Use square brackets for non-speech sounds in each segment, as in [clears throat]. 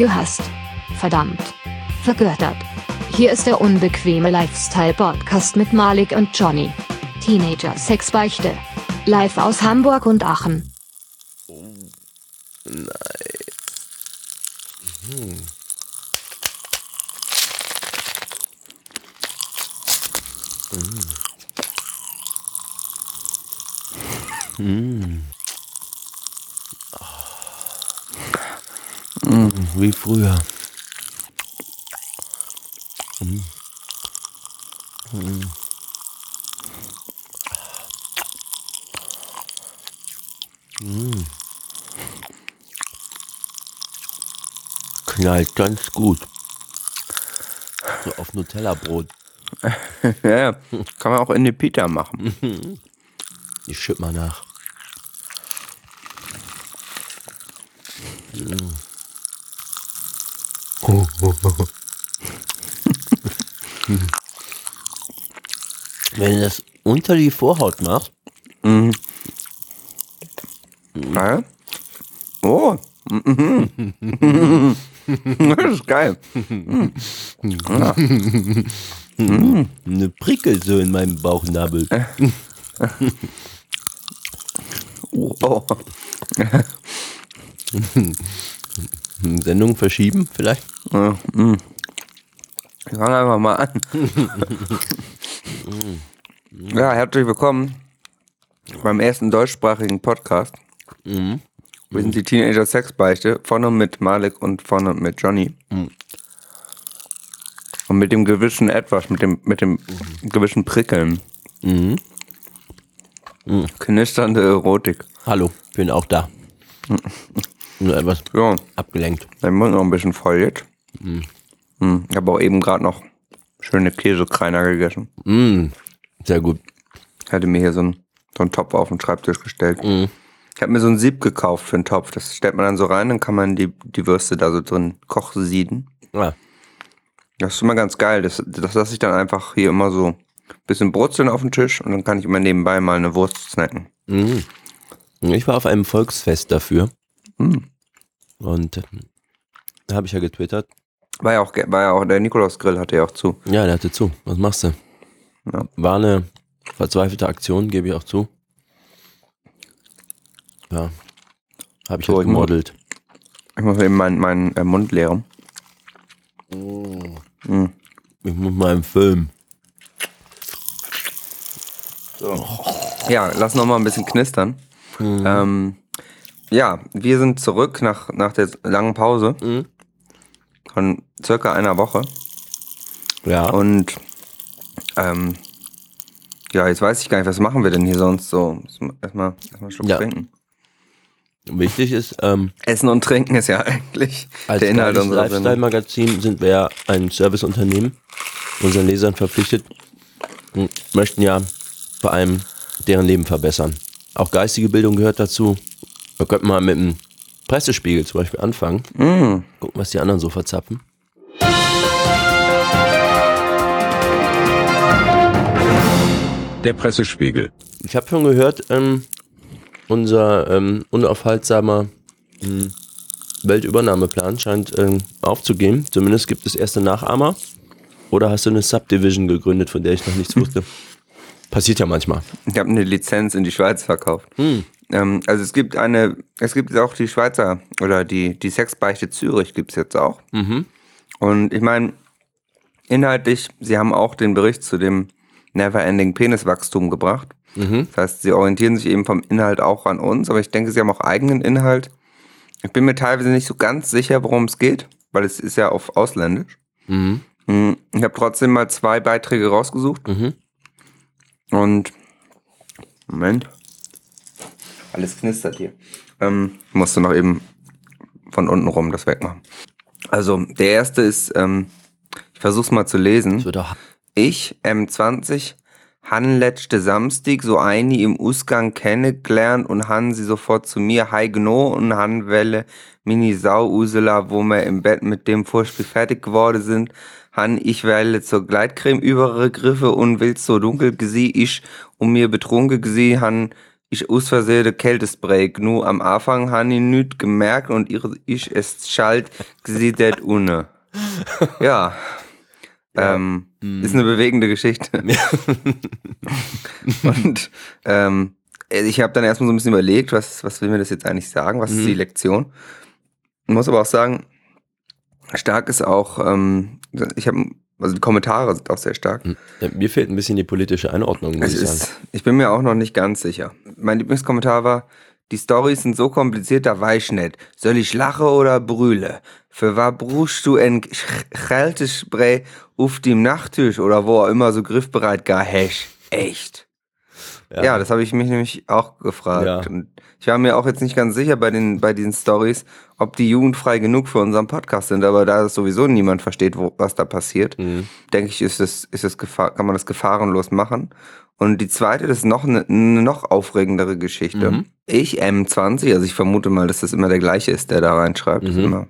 gehasst. Verdammt. Vergöttert. Hier ist der unbequeme Lifestyle-Podcast mit Malik und Johnny. Teenager Sexbeichte. Live aus Hamburg und Aachen. Nein. Hm. Mm. Mm. Wie früher. Mm. Mm. Mm. Knallt ganz gut. So auf Nutella-Brot. [laughs] ja, kann man auch in die Pita machen. [laughs] Ich schütt mal nach. Wenn du das unter die Vorhaut machst, Mhm. Ja. Oh. Mhm. [laughs] das ist geil. Ja. eine Prickel so in meinem Bauchnabel. [laughs] Oh. [laughs] Sendung verschieben vielleicht? Ja, mm. Ich fang einfach mal an. [laughs] ja, herzlich willkommen beim ersten deutschsprachigen Podcast. Wir sind die Teenager Sexbeichte, vorne mit Malik und vorne mit Johnny. Und mit dem gewissen Etwas, mit dem, mit dem gewissen Prickeln. Knisternde Erotik. Hallo, bin auch da. [laughs] Nur etwas Ja, abgelenkt. mein Mund noch ein bisschen voll jetzt. Mm, Ich habe auch eben gerade noch schöne Käsekreiner gegessen. Mm, sehr gut. Ich hatte mir hier so einen, so einen Topf auf den Schreibtisch gestellt. Ich habe mir so ein Sieb gekauft für einen Topf. Das stellt man dann so rein, dann kann man die, die Würste da so drin kochsieden. Ja. Das ist immer ganz geil. Das, das lasse ich dann einfach hier immer so ein bisschen brutzeln auf den Tisch und dann kann ich immer nebenbei mal eine Wurst snacken. Mm. Ich war auf einem Volksfest dafür. Und äh, da habe ich ja getwittert. War ja auch, war ja auch der Nikolausgrill hatte ja auch zu. Ja, der hatte zu. Was machst du? Ja. War eine verzweifelte Aktion, gebe ich auch zu. Ja. Habe ich So, halt ich muss- gemodelt. Ich muss eben meinen meinen äh, Mund leeren. Ich muss mal im Film. Ja, lass noch mal ein bisschen knistern. Ähm, ja, wir sind zurück nach, nach der langen Pause von circa einer Woche. Ja. Und ähm, ja, jetzt weiß ich gar nicht, was machen wir denn hier sonst so? Erstmal erstmal einen Schluck Ja. trinken. Wichtig ist, ähm, Essen und Trinken ist ja eigentlich als der Inhalt unserer. Lifestyle-Magazin sind wir ja ein Serviceunternehmen, unseren Lesern verpflichtet und möchten ja vor allem deren Leben verbessern. Auch geistige Bildung gehört dazu. Wir könnten mal mit dem Pressespiegel zum Beispiel anfangen. Mm. Gucken, was die anderen so verzapfen. Der Pressespiegel. Ich habe schon gehört, ähm, unser ähm, unaufhaltsamer ähm, Weltübernahmeplan scheint ähm, aufzugehen. Zumindest gibt es erste Nachahmer. Oder hast du eine Subdivision gegründet, von der ich noch nichts [laughs] wusste? Passiert ja manchmal. Ich habe eine Lizenz in die Schweiz verkauft. Hm. Ähm, also es gibt eine, es gibt auch die Schweizer oder die, die Sexbeichte Zürich gibt's jetzt auch. Mhm. Und ich meine, inhaltlich, sie haben auch den Bericht zu dem Neverending Peniswachstum gebracht. Mhm. Das heißt, sie orientieren sich eben vom Inhalt auch an uns, aber ich denke, sie haben auch eigenen Inhalt. Ich bin mir teilweise nicht so ganz sicher, worum es geht, weil es ist ja auf Ausländisch. Mhm. Hm, Ich habe trotzdem mal zwei Beiträge rausgesucht. Mhm. Und Moment. Alles knistert hier. Ähm, musste noch eben von unten rum das wegmachen. Also, der erste ist, ähm, ich versuch's mal zu lesen. Ich, M20, han letzte Samstag so eine im Ausgang kennengelernt und han sie sofort zu mir hei gno und han welle mini Sau Ursula, wo wir im Bett mit dem Vorspiel fertig geworden sind, han ich welle zur Gleitcreme übergriffen und will so dunkel gesi ich und mir betrunken gesi han ich aus Versehen de Kältespray gnu am Anfang han ich nüt gemerkt und ihre ich es schalt gesidet une. [laughs] Ja. Ähm, Ist eine bewegende Geschichte. [laughs] und ähm, ich habe dann erstmal so ein bisschen überlegt, was, was will mir das jetzt eigentlich sagen, was ist die Lektion? Ich muss aber auch sagen, stark ist auch, ähm, ich habe, also die Kommentare sind auch sehr stark. Ja, mir fehlt ein bisschen die politische Einordnung, muss Es ich sagen. ist, ich bin mir auch noch nicht ganz sicher. Mein Lieblingskommentar war, die Storys sind so kompliziert, da weiß ich nicht. Soll ich lache oder brülle? Für was brauchst du ein Kältespray auf dem Nachttisch oder wo auch immer so griffbereit gar hast? Echt? Ja, das habe ich mich nämlich auch gefragt. Ja. Und ich war mir auch jetzt nicht ganz sicher bei den bei diesen Stories, ob die jugendfrei genug für unseren Podcast sind. Aber da es sowieso niemand versteht, wo, was da passiert, Mhm. denke ich, ist es ist es Gefahr, kann man das gefahrenlos machen. Und die zweite, das ist noch eine, noch aufregendere Geschichte. Mhm. Ich M20, also ich vermute mal, dass das immer der gleiche ist, der da reinschreibt. Das ist Mhm. immer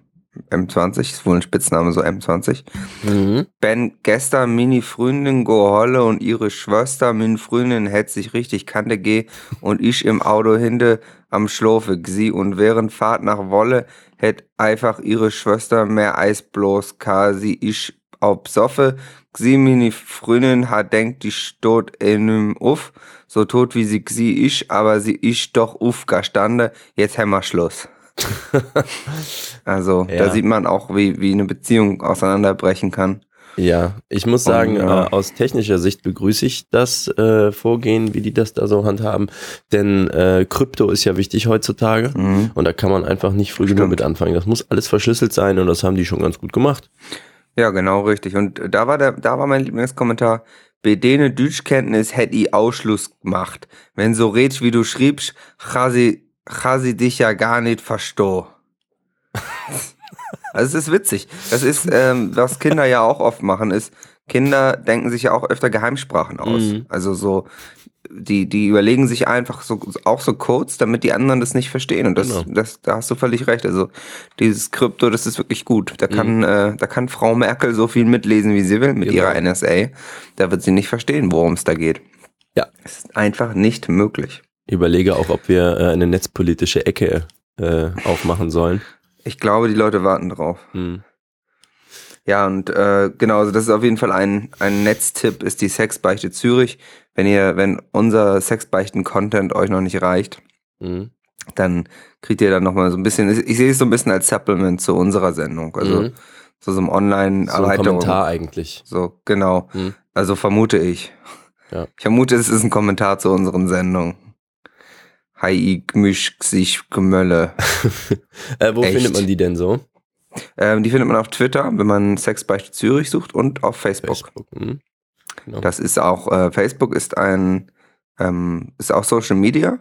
M20, ist wohl ein Spitzname, so M20. Mhm. Ben gestern mini Freundin geholle und ihre Schwester, min Freundin, hätt sich richtig kante geh und ich im Auto hinde am Schlofe. Gsi und während Fahrt nach Wolle hätt einfach ihre Schwester mehr Eis bloß. Quasi ich ob Soffe. Gsi mini Freundin hat denkt die stot in uff. So tot wie sie gsi ich aber sie ich doch uff gestande jetzt hämmer Schluss [laughs] also da Ja. sieht man auch wie wie eine Beziehung auseinanderbrechen kann Ja, ich muss sagen, Und, ja. äh, aus technischer Sicht begrüße ich das äh, Vorgehen, wie die das da so handhaben. Denn äh, Krypto ist ja wichtig heutzutage Mhm. und da kann man einfach nicht früh genug mit anfangen. Das muss alles verschlüsselt sein und das haben die schon ganz gut gemacht. Ja, genau, richtig. Und da war der, da war mein Lieblingskommentar. Bei denen Deutschkenntnis hätte ich Ausschluss gemacht. Wenn so redst, wie du schriebst, chasi, chasi dich ja gar nicht verstoh. [laughs] Also es ist witzig. Das ist, ähm, was Kinder ja auch oft machen, ist, Kinder denken sich ja auch öfter Geheimsprachen aus. Mhm. Also so, die, die überlegen sich einfach so, auch so Codes, damit die anderen das nicht verstehen. Und das, Genau. das, da hast du völlig recht. Also dieses Krypto, das ist wirklich gut. Da kann, äh, da kann Frau Merkel so viel mitlesen, wie sie will mit Genau. ihrer NSA. Da wird sie nicht verstehen, worum es da geht. Ja. Es ist einfach nicht möglich. Überlege auch, ob wir äh, eine netzpolitische Ecke äh, aufmachen sollen. Ich glaube, die Leute warten drauf. Hm. Ja, und äh, genau, also das ist auf jeden Fall ein, ein Netztipp, ist die Sexbeichte Zürich. Wenn ihr, wenn unser Sexbeichten-Content euch noch nicht reicht, Hm. dann kriegt ihr dann nochmal so ein bisschen, ich sehe es so ein bisschen als Supplement zu unserer Sendung. Also Mhm. so, so ein So ein Online-Erweiterung. Kommentar eigentlich. So, genau. Mhm. Also vermute ich. Ja. Ich vermute, es ist ein Kommentar zu unseren Sendungen. Hi, ich gemisch sich Gemölle. [laughs] Äh, wo Echt? findet man die denn so? ähm, die findet man auf Twitter, wenn man Sexbeichte Zürich sucht und auf Facebook. Facebook. Hm. Genau. Das ist auch, äh, Facebook ist ein, ähm, ist auch Social Media.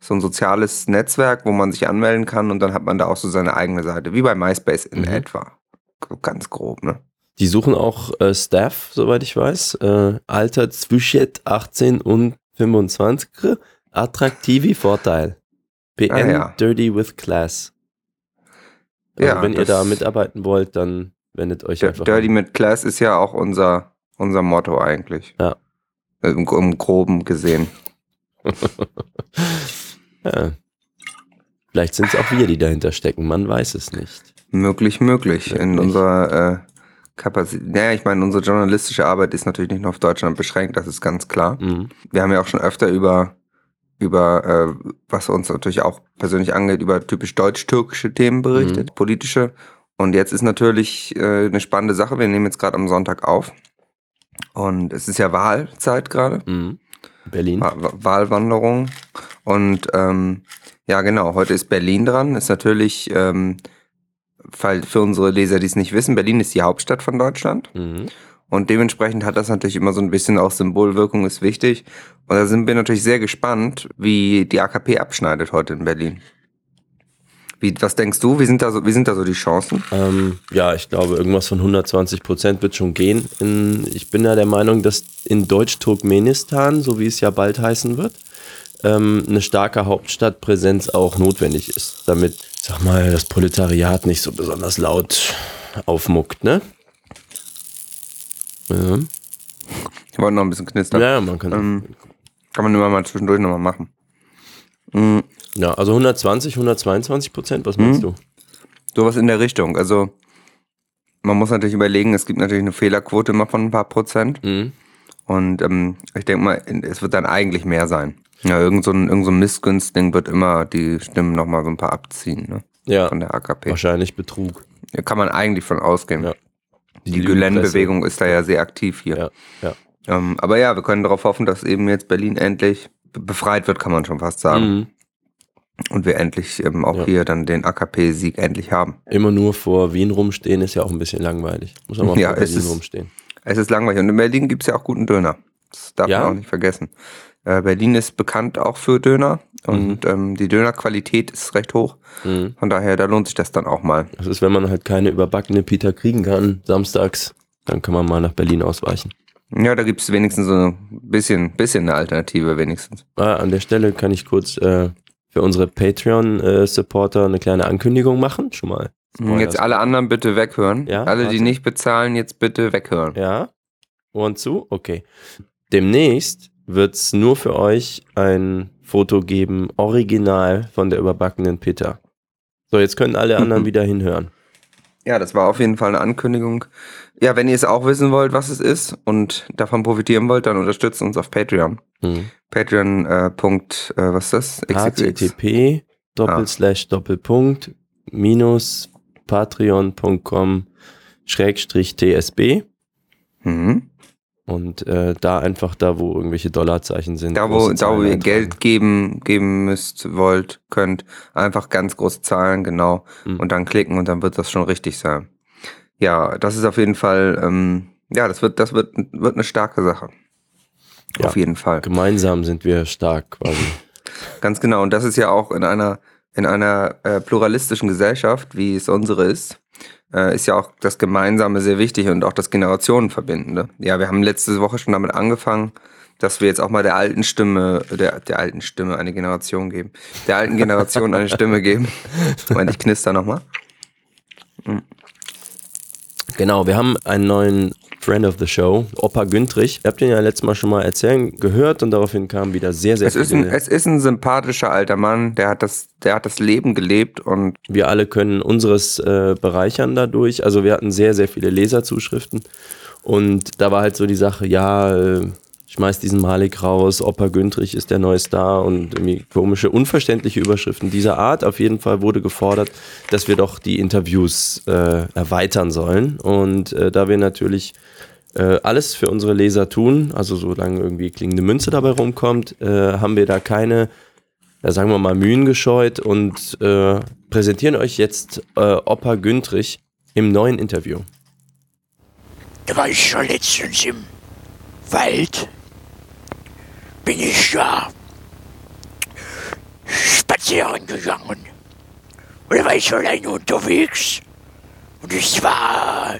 So ein soziales Netzwerk, wo man sich anmelden kann und dann hat man da auch so seine eigene Seite, wie bei MySpace in Mhm. etwa. Ganz grob, ne? Die suchen auch äh, Staff, soweit ich weiß. Äh, Alter zwischen 18 und 25. Attraktive Vorteil. BN Ah, ja. Dirty with Class. Also Ja, wenn ihr da mitarbeiten wollt, dann wendet euch einfach Dirty an. mit Class ist ja auch unser, unser Motto eigentlich. Ja. Äh, Im, Im Groben gesehen. [laughs] Ja. Vielleicht sind es auch wir, die dahinter stecken. Man weiß es nicht. Möglich, möglich. In Möglich. unserer äh, Kapazität. Naja, ich meine, unsere journalistische Arbeit ist natürlich nicht nur auf Deutschland beschränkt, das ist ganz klar. Mhm. Wir haben ja auch schon öfter über, über äh, was uns natürlich auch persönlich angeht, über typisch deutsch-türkische Themen berichtet, politische. Und jetzt ist natürlich äh, eine spannende Sache. Wir nehmen jetzt gerade am Sonntag auf. Und es ist ja Wahlzeit gerade. Mhm. Berlin. Wa- Wa- Wahlwanderung. Und ähm, ja, genau, heute ist Berlin dran. Ist natürlich, ähm, für unsere Leser, die es nicht wissen, Berlin ist die Hauptstadt von Deutschland. Mhm. Und dementsprechend hat das natürlich immer so ein bisschen auch Symbolwirkung, ist wichtig. Und da sind wir natürlich sehr gespannt, wie die AKP abschneidet heute in Berlin. Wie, was denkst du? Wie sind da so, wie sind da so die Chancen? Ähm, ja, ich glaube, irgendwas von 120 Prozent wird schon gehen. In, ich bin ja der Meinung, dass in Deutsch-Turkmenistan, so wie es ja bald heißen wird, ähm, eine starke Hauptstadtpräsenz auch notwendig ist, damit, sag mal, das Proletariat nicht so besonders laut aufmuckt, ne? Ja, Ich wollte noch ein bisschen knistern. ja man kann. Ähm, kann man immer mal zwischendurch nochmal machen. Mm, Ja, also 120, 122 Prozent, was meinst du? Sowas in der Richtung. Also man muss natürlich überlegen, es gibt natürlich eine Fehlerquote immer von ein paar Prozent. Mhm. Und ähm, ich denke mal, es wird dann eigentlich mehr sein. Ja, irgend so ein, irgend so ein Missgünstling wird immer die Stimmen nochmal so ein paar abziehen, ne? Ja, Von der AKP. wahrscheinlich Betrug. Da kann man eigentlich von ausgehen. Ja. Die. Gülen-Bewegung ist da ja sehr aktiv hier. Ja, ja. Ähm, aber ja, wir können darauf hoffen, dass eben jetzt Berlin endlich be- befreit wird, kann man schon fast sagen. Mhm. Und wir endlich ähm, auch Ja. hier dann den AKP-Sieg endlich haben. Immer nur vor Wien rumstehen ist ja auch ein bisschen langweilig. Muss man mal [laughs] vor es Berlin ist- rumstehen. Es ist langweilig. Und in Berlin gibt's ja auch guten Döner. Das darf Ja? man auch nicht vergessen. Äh, Berlin ist bekannt auch für Döner und ähm, die Dönerqualität ist recht hoch. Mhm. Von daher, da lohnt sich das dann auch mal. Das ist, wenn man halt keine überbackene Pita kriegen kann, samstags, dann kann man mal nach Berlin ausweichen. Ja, da gibt's wenigstens so ein bisschen, bisschen eine Alternative wenigstens. Ah, an der Stelle kann ich kurz äh, für unsere Patreon-Supporter eine kleine Ankündigung machen. Schon mal. Spoilers. Jetzt alle anderen bitte weghören. Ja, alle, die warte. nicht bezahlen, jetzt bitte weghören. Ja? Ohren zu? Okay. Demnächst wird's nur für euch ein Foto geben, original von der überbackenen Pita. So, jetzt können alle anderen [laughs] wieder hinhören. Ja, das war auf jeden Fall eine Ankündigung. Ja, wenn ihr es auch wissen wollt, was es ist und davon profitieren wollt, dann unterstützt uns auf Patreon. Mhm. Patreon, äh, Punkt, äh, was ist das? Http Ah. doppelslash doppelpunkt minus patreon.com schrägstrich tsb Mhm. Und äh, da einfach da, wo irgendwelche Dollarzeichen sind. Da, wo, da, wo ihr eintragen. Geld geben, geben müsst, wollt, könnt, einfach ganz große Zahlen, genau, Mhm. und dann klicken und dann wird das schon richtig sein. Ja, das ist auf jeden Fall, ähm, ja, das wird, das wird, wird eine starke Sache. Ja. Auf jeden Fall. Gemeinsam sind wir stark quasi. [laughs] Ganz genau. Und das ist ja auch in einer, in einer äh, pluralistischen Gesellschaft, wie es unsere ist, äh, ist ja auch das Gemeinsame sehr wichtig und auch das Generationenverbindende. Ja, wir haben letzte Woche schon damit angefangen, dass wir jetzt auch mal der alten Stimme, der, der alten Stimme eine Generation geben. Der alten Generation eine Stimme geben. [laughs] Moment, ich knister nochmal. Genau, wir haben einen neuen Friend of the Show, Opa Güntrich. Ihr habt ihn ja letztes Mal schon mal erzählen gehört und daraufhin kamen wieder sehr, sehr Es ist, ein, viele. es ist ein sympathischer alter Mann, der hat das, der hat das Leben gelebt und wir alle können unseres äh, bereichern dadurch. Also wir hatten sehr, sehr viele Leserzuschriften und da war halt so die Sache, ja, äh, schmeiß diesen Malik raus, Opa Güntrich ist der neue Star und irgendwie komische, unverständliche Überschriften dieser Art. Auf jeden Fall wurde gefordert, dass wir doch die Interviews äh, erweitern sollen und äh, da wir natürlich äh, alles für unsere Leser tun, also solange irgendwie klingende Münze dabei rumkommt, äh, haben wir da keine ja, sagen wir mal, Mühen gescheut und äh, präsentieren euch jetzt äh, Opa Güntrich im neuen Interview. Da war ich schon letztens im Wald. Bin ich da spazieren gegangen. Und da war ich alleine unterwegs. Und es war,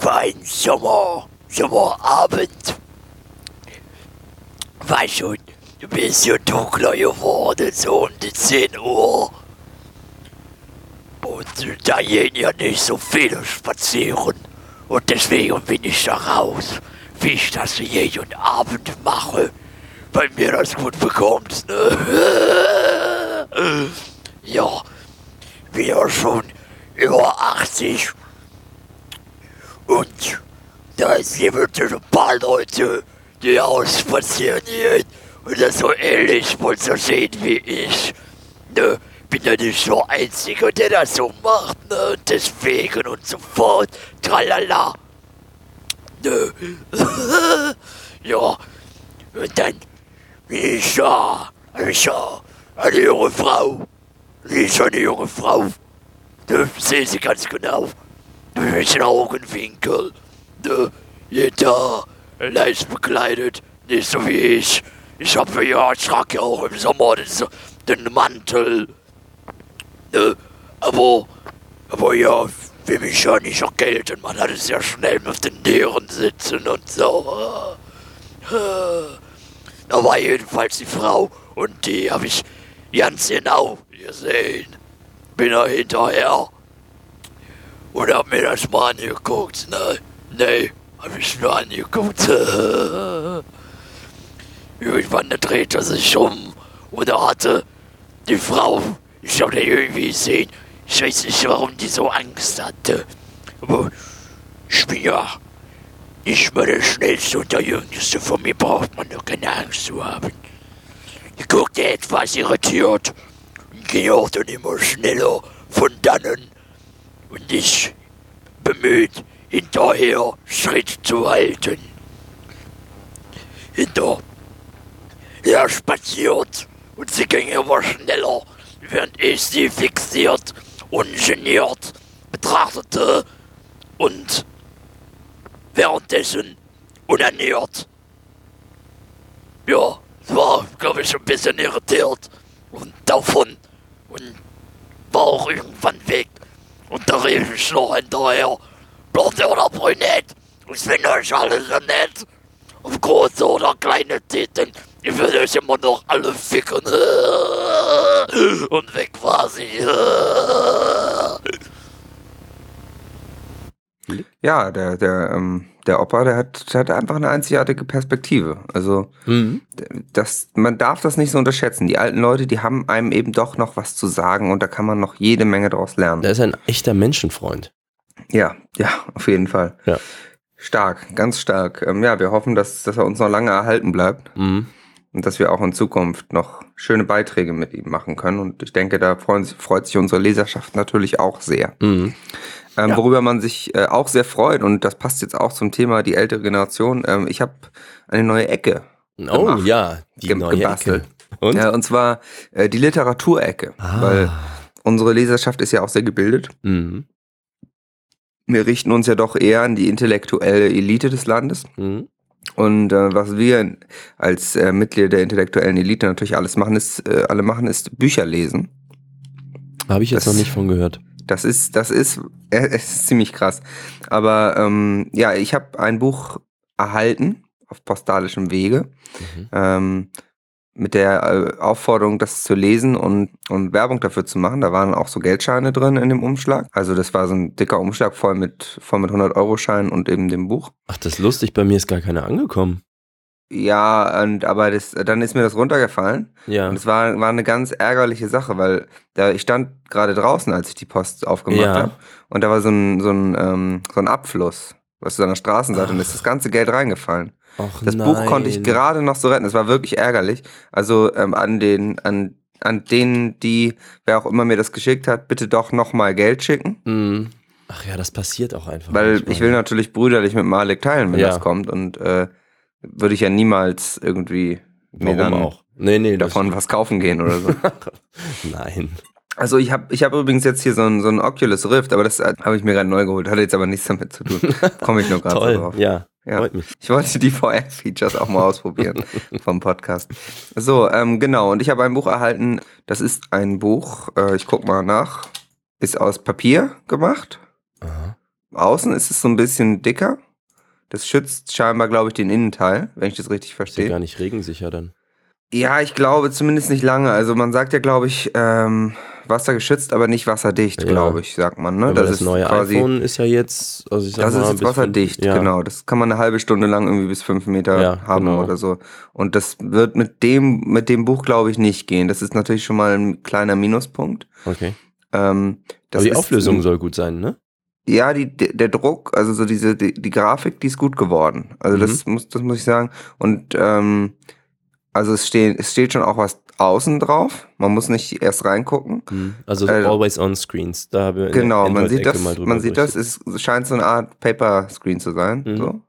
war ein Sommer, Sommerabend. War schon ein bisschen dunkler geworden, so um die 10 Uhr. Und da gehen ja nicht so viele spazieren. Und deswegen bin ich da raus, wie ich das jeden Abend mache, weil mir das gut bekommt, ne? [laughs] Ja, ja schon über 80. Und da gibt es ein paar Leute, die ausspazieren gehen und das so ähnlich wohl so sehen wie ich. Ne? Bin ja nicht so der Einzige, der das so macht, ne? Und deswegen und so fort. Tralala. Ne? [laughs] ja. Und dann Ich da eine junge Frau. Ist eine junge Frau. Ne? Sehe sie ganz genau. Mit welchen Augenwinkel. Ne? Jeder leicht bekleidet. Nicht so wie ich. Ich hab ja, ich trage ja auch im Sommer den, den Mantel. Ne? Aber, aber ja, will mich ja nicht erkälten. Man hat es ja schnell mit den Nieren sitzen und so. Da war jedenfalls die Frau und die habe ich ganz genau gesehen. Bin da hinterher und hab mir das mal angeguckt. Ne, nee, hab ich nur angeguckt. [laughs] Irgendwann dreht er sich um Und da hatte die Frau, ich habe die irgendwie gesehen, ich weiß nicht, warum die so Angst hatte. Aber ich bin ja nicht mal der Schnellste und der Jüngste. Von mir braucht man doch keine Angst zu haben. Ich guckte etwas irritiert und ging auch dann immer schneller von dannen. Und ich bemüht, hinterher Schritt zu halten. Hinter er spaziert und sie ging immer schneller, während ich sie fixiert, ungeniert betrachtete und währenddessen unernährt. Ja, war, glaube ich, ein bisschen irritiert und davon und war auch irgendwann weg. Und da rief ich noch hinterher, blonde oder brünett, ich finde euch alle so nett. Ob große oder kleine Titten, ich will euch immer noch alle ficken. [laughs] Und weg war sie. [laughs] Ja, der, der, ähm, der Opa, der hat, der hat einfach eine einzigartige Perspektive. Also, Mhm. das, man darf das nicht so unterschätzen. Die alten Leute, die haben einem eben doch noch was zu sagen und da kann man noch jede Menge draus lernen. Der ist ein echter Menschenfreund. Ja, ja, auf jeden Fall. Ja. Stark, ganz stark. Ähm, ja, wir hoffen, dass, dass er uns noch lange erhalten bleibt Mhm. und dass wir auch in Zukunft noch schöne Beiträge mit ihm machen können. Und ich denke, da freuen, freut sich unsere Leserschaft natürlich auch sehr. Mhm. Ähm, Worüber man sich äh, auch sehr freut, und das passt jetzt auch zum Thema die ältere Generation, ähm, ich habe eine neue Ecke Oh Gemacht. ja, die ge- neue gebastelt. Ecke. Und? Ja, und zwar äh, die Literaturecke, Ah. weil unsere Leserschaft ist ja auch sehr gebildet. Mhm. Wir richten uns ja doch eher an die intellektuelle Elite des Landes. Mhm. Und äh, was wir als äh, Mitglieder der intellektuellen Elite natürlich alles machen, ist, äh, alle machen, ist Bücher lesen. Habe ich jetzt Das- noch nicht von gehört. Das ist, das ist, äh, es ist ziemlich krass. Aber ähm, ja, ich habe ein Buch erhalten auf postalischem Wege Mhm. ähm, mit der äh, Aufforderung, das zu lesen und, und Werbung dafür zu machen. Da waren auch so Geldscheine drin in dem Umschlag. Also das war so ein dicker Umschlag voll mit, voll mit 100-Euro-Scheinen und eben dem Buch. Ach, das ist lustig, bei mir ist gar keiner angekommen. Ja, und aber das, dann ist mir das runtergefallen. Ja. Und es war, war eine ganz ärgerliche Sache, weil da, ich stand gerade draußen, als ich die Post aufgemacht Ja. habe. Und da war so ein, so ein, ähm, so ein Abfluss, was du an der Straßenseite, und ist das ganze Geld reingefallen. Ach, Das Buch konnte ich nein. gerade noch so retten. Es war wirklich ärgerlich. Also ähm, an den, an, an denen, die, wer auch immer mir das geschickt hat, bitte doch nochmal Geld schicken. Mhm. Ach ja, das passiert auch einfach. Weil manchmal. ich will natürlich brüderlich mit Malik teilen, wenn Ja. das kommt. Und äh, würde ich ja niemals irgendwie mir Warum dann auch? Nee, nee, davon was kaufen gehen oder so. [laughs] Nein. Also ich habe ich hab übrigens jetzt hier so ein, so ein Oculus Rift, aber das äh, habe ich mir gerade neu geholt. Hatte jetzt aber nichts damit zu tun. [laughs] Komme ich nur gerade so drauf. ja, Ja. freut mich. Ich wollte die VR-Features auch mal ausprobieren [laughs] vom Podcast. So, ähm, genau. Und ich habe ein Buch erhalten. Das ist ein Buch, äh, ich guck mal nach, ist aus Papier gemacht. Aha. Außen ist es so ein bisschen dicker. Das schützt scheinbar, glaube ich, den Innenteil, wenn ich das richtig Ist ja verstehe. gar nicht regensicher dann. Ja, ich glaube zumindest nicht lange. Also man sagt ja, glaube ich, ähm, wassergeschützt, aber nicht wasserdicht, Ja. glaube ich, sagt man. Ne? Aber das, neue iPhone ist ja jetzt, also ich sag das mal, ist jetzt wasserdicht, fünf- ja. genau. Das kann man eine halbe Stunde lang irgendwie bis fünf Meter Ja, haben genau. oder so. Und das wird mit dem, mit dem Buch, glaube ich, nicht gehen. Das ist natürlich schon mal ein kleiner Minuspunkt. Okay. Ähm, das Aber die Auflösung ein- soll gut sein, ne? Ja, die, der Druck, also so diese, die, die Grafik, die ist gut geworden. Also das Mhm. muss, das muss ich sagen. Und ähm, also es steht, es steht schon auch was außen drauf. Man muss nicht erst reingucken. Also Äh, always on screens. Da haben wir Genau, man sieht das, man sieht das, es scheint so eine Art Paper Screen zu sein, Mhm. so.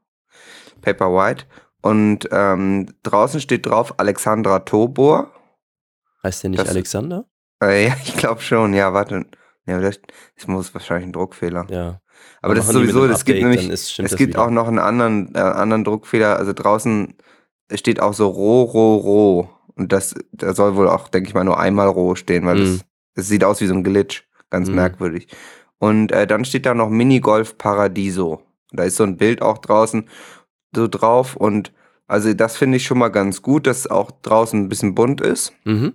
Paper White. Und ähm, draußen steht drauf Alexandra Tobor. Heißt der nicht das- Alexander? Äh, ja, [laughs] ich glaube schon, ja, warte. Ja, das, das muss wahrscheinlich ein Druckfehler. Ja. Aber das ist sowieso, es gibt nämlich, ist- es gibt wieder. auch noch einen anderen, äh, anderen Druckfehler. Also draußen steht auch so roh, roh, roh. Und das, da soll wohl auch, denke ich mal, nur einmal roh stehen, weil Mhm. das, das sieht aus wie so ein Glitch. Ganz Mhm. merkwürdig. Und äh, dann steht da noch Minigolf Paradiso. Da ist so ein Bild auch draußen so drauf. Und also das finde ich schon mal ganz gut, dass auch draußen ein bisschen bunt ist. Mhm.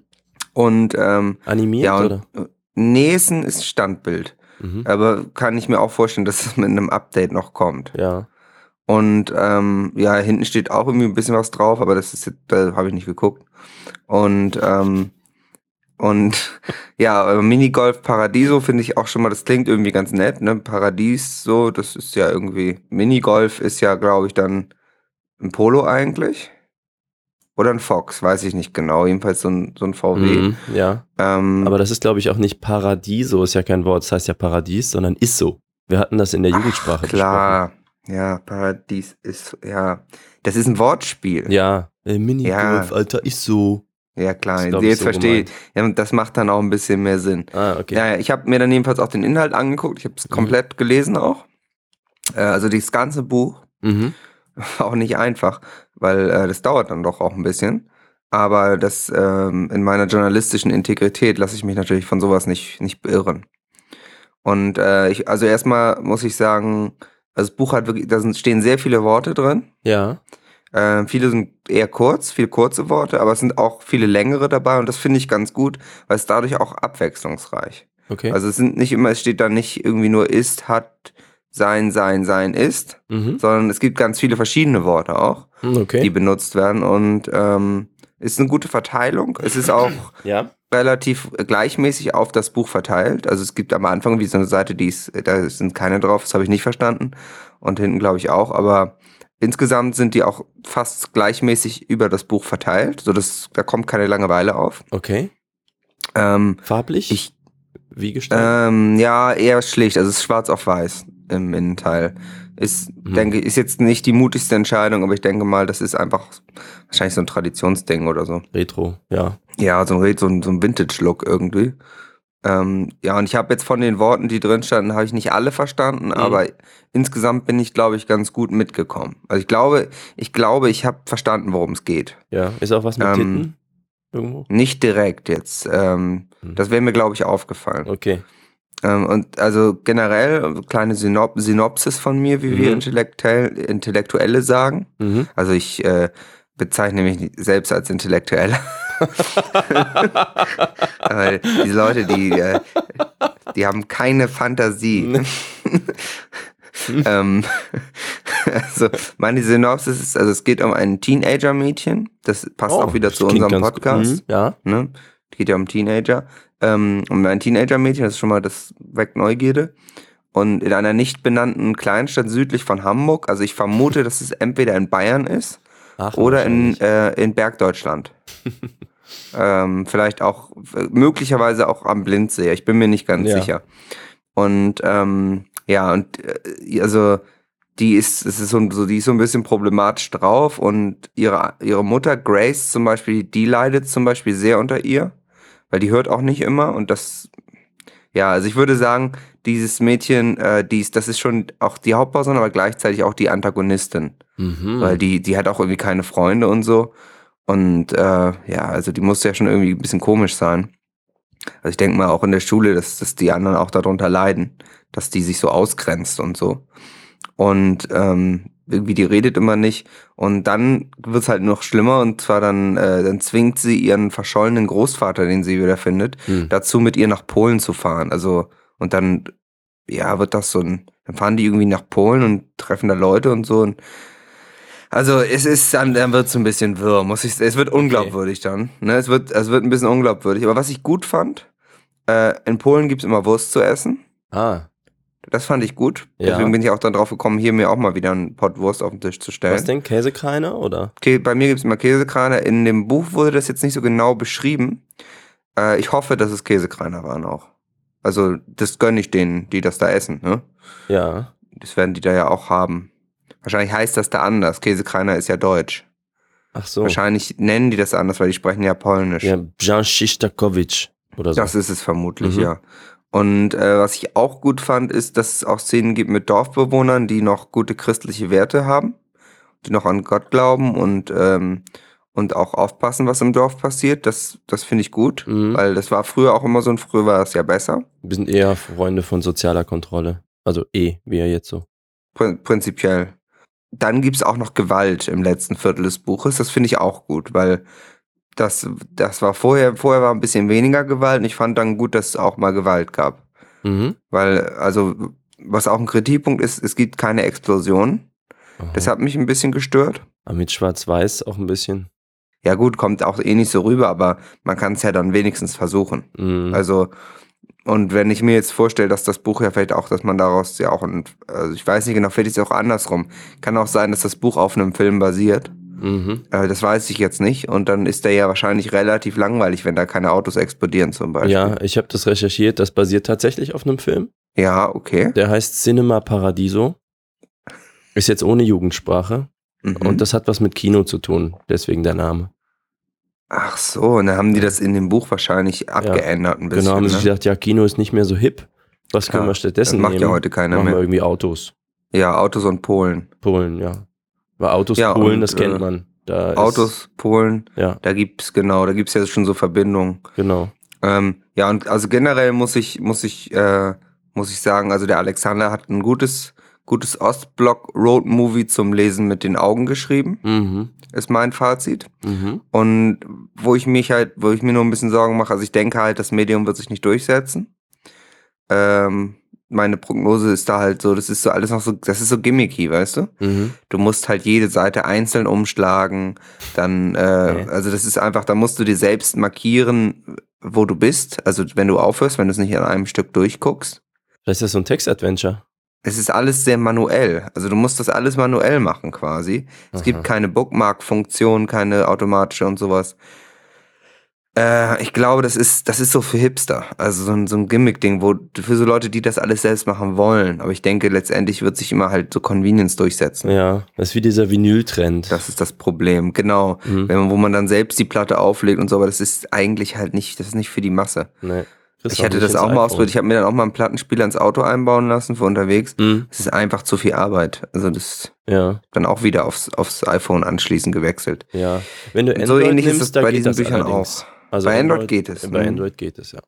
Und ähm, Animiert ja, oder? und nee, ein, ist Standbild. Mhm. Aber kann ich mir auch vorstellen, dass es mit einem Update noch kommt. Ja. Und ähm, ja, hinten steht auch irgendwie ein bisschen was drauf, aber das ist jetzt, da habe ich nicht geguckt. Und ähm, und [laughs] ja, Minigolf Paradiso finde ich auch schon mal, das klingt irgendwie ganz nett, ne? Paradies, so, das ist ja irgendwie. Minigolf ist ja, glaube ich, dann ein Polo eigentlich. Oder ein Fox, weiß ich nicht genau. Jedenfalls so ein, so ein VW. Mhm, ja. Ähm, Aber das ist, glaube ich, auch nicht Paradiso, ist ja kein Wort, das heißt ja Paradies, sondern ist so. Wir hatten das in der Jugendsprache klar. Ja, Paradies ist, ja. Das ist ein Wortspiel. besprochen. Ja, äh, Minigolf, Ja. Alter, ist so. Ja, klar. Ich, Jetzt so verstehe. Ja, das macht dann auch ein bisschen mehr Sinn. Ah, okay. Ja, ja, ich habe mir dann jedenfalls auch den Inhalt angeguckt. Ich habe es Mhm. komplett gelesen auch. Äh, also das ganze Buch. Mhm. War [laughs] auch nicht einfach, weil äh, das dauert dann doch auch ein bisschen. Aber das ähm, in meiner journalistischen Integrität lasse ich mich natürlich von sowas nicht, nicht beirren. Und äh, ich, also erstmal muss ich sagen, also das Buch hat wirklich, da sind, stehen sehr viele Worte drin. Ja. Äh, viele sind eher kurz, viele kurze Worte, aber es sind auch viele längere dabei und das finde ich ganz gut, weil es dadurch auch abwechslungsreich. Okay. Also es sind nicht immer, es steht da nicht irgendwie nur ist, hat, sein, sein, sein, ist, mhm. sondern es gibt ganz viele verschiedene Worte auch, Hm, Okay. die benutzt werden und ähm, ist eine gute Verteilung. Es ist auch [clears throat] ja. relativ gleichmäßig auf das Buch verteilt. Also es gibt am Anfang wie so eine Seite, die ist, da sind keine drauf, das habe ich nicht verstanden. Und hinten glaube ich auch, aber insgesamt sind die auch fast gleichmäßig über das Buch verteilt, sodass da kommt keine Langeweile auf. Okay. Ähm, Farblich? ich, Wie gestaltet? ähm, ja, eher schlicht, also es ist schwarz auf weiß im Innenteil. Ist, Mhm. denke, ist jetzt nicht die mutigste Entscheidung, aber ich denke mal, das ist einfach wahrscheinlich so ein Traditionsding oder so. Retro, ja. Ja, so ein, Red- so ein, so ein Vintage-Look irgendwie. Ähm, ja, und ich habe jetzt von den Worten, die drin standen, habe ich nicht alle verstanden, Mhm. aber insgesamt bin ich, glaube ich, ganz gut mitgekommen. Also ich glaube, ich glaube, ich habe verstanden, worum es geht. Ja. Ist auch was mit Ähm, Titten? Irgendwo? Nicht direkt jetzt. Ähm, Mhm. Das wäre mir, glaube ich, aufgefallen. Okay. Ähm, und also generell, kleine Synop Synopsis von mir, wie wir Mhm. Intellektuell Intellektuelle sagen. Mhm. Also ich äh, bezeichne mich selbst als Intellektueller. [laughs] [laughs] Weil diese Leute, die, äh, die haben keine Fantasie. [laughs] ähm, also meine Synopsis ist, also es geht um ein Teenager-Mädchen. Das passt auch wieder Oh, zu unserem. Podcast. Mhm. Ja. Ne? Geht ja um Teenager. Ähm, um ein Teenager-Mädchen, das ist schon mal das weckt Neugierde. Und in einer nicht benannten Kleinstadt südlich von Hamburg, also ich vermute, dass es entweder in Bayern ist Ach, oder in, äh, in Bergdeutschland. [laughs] ähm, vielleicht auch, äh, möglicherweise auch am Blindsee, ich bin mir nicht ganz Ja. sicher. Und ähm, ja, und äh, also die ist, es ist so, so, die ist so ein bisschen problematisch drauf und ihre, ihre Mutter, Grace zum Beispiel, die leidet zum Beispiel sehr unter ihr, weil die hört auch nicht immer und das, ja, also ich würde sagen, dieses Mädchen, äh, die ist, das ist schon auch die Hauptperson, aber gleichzeitig auch die Antagonistin. Mhm. Weil die, die hat auch irgendwie keine Freunde und so. Und äh, ja, also die muss ja schon irgendwie ein bisschen komisch sein. Also ich denke mal auch in der Schule, dass, dass die anderen auch darunter leiden, dass die sich so ausgrenzt und so. Und ähm, irgendwie die redet immer nicht. Und dann wird's halt noch schlimmer und zwar dann, äh, dann zwingt sie ihren verschollenen Großvater, den sie wieder findet, Hm. dazu mit ihr nach Polen zu fahren. Also, und dann, ja, wird das so ein, dann fahren die irgendwie nach Polen und treffen da Leute und so. Und also es ist dann, dann wird es ein bisschen wirr, muss ich, es wird unglaubwürdig dann. Ne? Es wird, es wird ein bisschen unglaubwürdig. Aber was ich gut fand, äh, in Polen gibt's immer Wurst zu essen. Ah, Das fand ich gut. Ja. Deswegen bin ich auch dann drauf gekommen, hier mir auch mal wieder einen Pott Wurst auf den Tisch zu stellen. was denn? Käsekreiner oder? Okay, bei mir gibt's immer Käsekreiner. In dem Buch wurde das jetzt nicht so genau beschrieben. Äh, ich hoffe, dass es Käsekreiner waren auch. Also, das gönne ich denen, die das da essen. Ne? Ja. Das werden die da ja auch haben. Wahrscheinlich heißt das da anders. Käsekreiner ist ja deutsch. Ach so. Wahrscheinlich nennen die das anders, weil die sprechen ja polnisch. Ja, Jan Schistakovic oder so. Das ist es vermutlich, Mhm. ja. Und äh, was ich auch gut fand, ist, dass es auch Szenen gibt mit Dorfbewohnern, die noch gute christliche Werte haben, die noch an Gott glauben und, ähm, und auch aufpassen, was im Dorf passiert. Das, das finde ich gut, Mhm. weil das war früher auch immer so und früher war es ja besser. Wir sind eher Freunde von sozialer Kontrolle. Also eh, wie ja jetzt so. Prin prinzipiell. Dann gibt's auch noch Gewalt im letzten Viertel des Buches. Das finde ich auch gut, weil das, das war vorher, vorher war ein bisschen weniger Gewalt und ich fand dann gut, dass es auch mal Gewalt gab. Mhm. Weil, also, was auch ein Kritikpunkt ist, es gibt keine Explosion. Aha. Das hat mich ein bisschen gestört. Aber mit Schwarz-Weiß auch ein bisschen. Ja gut, kommt auch eh nicht so rüber, aber man kann es ja dann wenigstens versuchen. Mhm. Also, und wenn ich mir jetzt vorstelle, dass das Buch ja vielleicht auch, dass man daraus ja auch, also ich weiß nicht genau, vielleicht ist es auch andersrum. Kann auch sein, dass das Buch auf einem Film basiert. Mhm. Äh, das weiß ich jetzt nicht. Und dann ist der ja wahrscheinlich relativ langweilig, wenn da keine Autos explodieren zum Beispiel. Ja, ich habe das recherchiert. Das basiert tatsächlich auf einem Film. Ja, okay. Der heißt Cinema Paradiso. Ist jetzt ohne Jugendsprache. Mhm. Und das hat was mit Kino zu tun. Deswegen der Name. Ach so, und dann haben die das in dem Buch wahrscheinlich abgeändert ein bisschen. genau, haben sie ne? gesagt, ja, Kino ist nicht mehr so hip. Was können Ja, wir stattdessen das macht nehmen? ja heute keiner Machen wir mehr. irgendwie Autos. Ja, Autos und Polen. Polen, ja. Weil Autos Ja, Polen, und, das kennt äh, man. Da ist- Autos, Polen, Ja, da gibt's genau, da gibt's ja schon so Verbindungen. genau. Ähm, ja, und also generell muss ich, muss ich, äh, muss ich sagen, also der Alexander hat ein gutes, gutes Ostblock-Road-Movie zum Lesen mit den Augen geschrieben, Mhm. ist mein Fazit. Mhm. Und wo ich mich halt, wo ich mir nur ein bisschen Sorgen mache, also ich denke halt, das Medium wird sich nicht durchsetzen. Ähm, meine Prognose ist da halt so, das ist so alles noch so, das ist so gimmicky, weißt du? Mhm. Du musst halt jede Seite einzeln umschlagen, dann, äh, Okay. also das ist einfach, da musst du dir selbst markieren, wo du bist, also wenn du aufhörst, wenn du es nicht an einem Stück durchguckst. Vielleicht ist das so ein Text-Adventure. Es ist alles sehr manuell, also du musst das alles manuell machen quasi. Es Aha. gibt keine Bookmark-Funktion, keine automatische und sowas. Äh, ich glaube, das ist, das ist so für Hipster. Also so ein, so ein Gimmick-Ding, wo für so Leute, die das alles selbst machen wollen. Aber ich denke, letztendlich wird sich immer halt so Convenience durchsetzen. Ja, das ist wie dieser Vinyl-Trend. Das ist das Problem, genau. Mhm. Wenn man, wo man dann selbst die Platte auflegt und so, aber das ist eigentlich halt nicht, das ist nicht für die Masse. Nee. Kriegst Ich hatte das auch mal ausprobiert. Ich habe mir dann auch mal einen Plattenspieler ins Auto einbauen lassen für unterwegs. Mhm. Es ist einfach zu viel Arbeit. Also das Ja, dann auch wieder aufs, aufs iPhone anschließen gewechselt. ja. Wenn du Android so ähnlich nimmst, ist es da bei diesen das Büchern allerdings. auch. Also Bei Android geht es, Bei mhm. Android geht es, ja.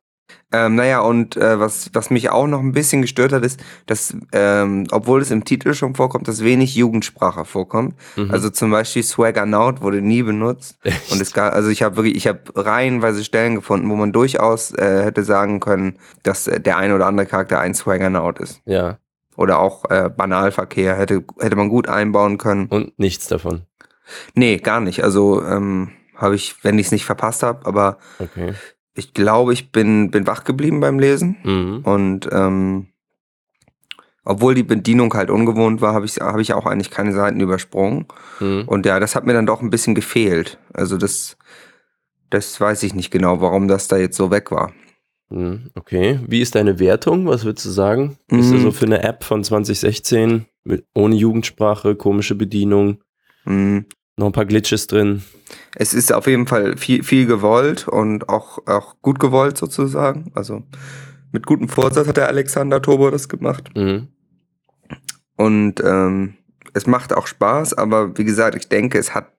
Ähm, naja, und äh, was, was mich auch noch ein bisschen gestört hat, ist, dass, ähm, obwohl es im Titel schon vorkommt, dass wenig Jugendsprache vorkommt. Mhm. Also zum Beispiel Swagger Naut wurde nie benutzt. [laughs] Und es gab, also ich habe wirklich, ich habe reihenweise Stellen gefunden, wo man durchaus äh, hätte sagen können, dass äh, der ein oder andere Charakter ein Swagger Naut ist. Ja, Oder auch äh, Banalverkehr hätte, hätte man gut einbauen können. und nichts davon. Nee, gar nicht. Also ähm, habe ich, wenn ich es nicht verpasst habe, aber Okay. ich glaube, ich bin, bin wach geblieben beim Lesen. Mhm. Und ähm, obwohl die Bedienung halt ungewohnt war, habe ich, hab ich auch eigentlich keine Seiten übersprungen. Mhm. Und ja, das hat mir dann doch ein bisschen gefehlt. Also das, das weiß ich nicht genau, warum das da jetzt so weg war. Mhm. Okay. Wie ist deine Wertung? Was würdest du sagen? Bist du Mhm. so für eine App von 2016 mit, ohne Jugendsprache, komische Bedienung, Mhm. Noch ein paar Glitches drin? Es ist auf jeden Fall viel, viel gewollt und auch, auch gut gewollt sozusagen. Also mit gutem Vorsatz hat der Alexander Turbo das gemacht. Mhm. Und ähm, es macht auch Spaß, aber wie gesagt, ich denke, es hat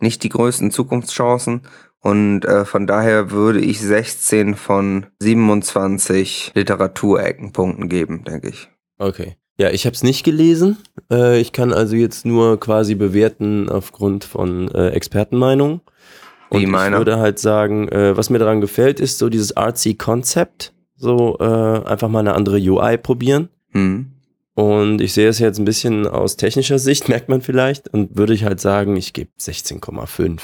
nicht die größten Zukunftschancen. Und äh, von daher würde ich 16 von 27 Literatureckenpunkten geben, denke ich. Okay. Ja, ich habe es nicht gelesen. Äh, ich kann also jetzt nur quasi bewerten aufgrund von äh, Expertenmeinung. Und ich würde halt sagen, äh, was mir daran gefällt, ist so dieses artsy Konzept. So äh, einfach mal eine andere UI probieren. Hm. Und ich sehe es jetzt ein bisschen aus technischer Sicht, [laughs] merkt man vielleicht. Und würde ich halt sagen, ich gebe 16,5.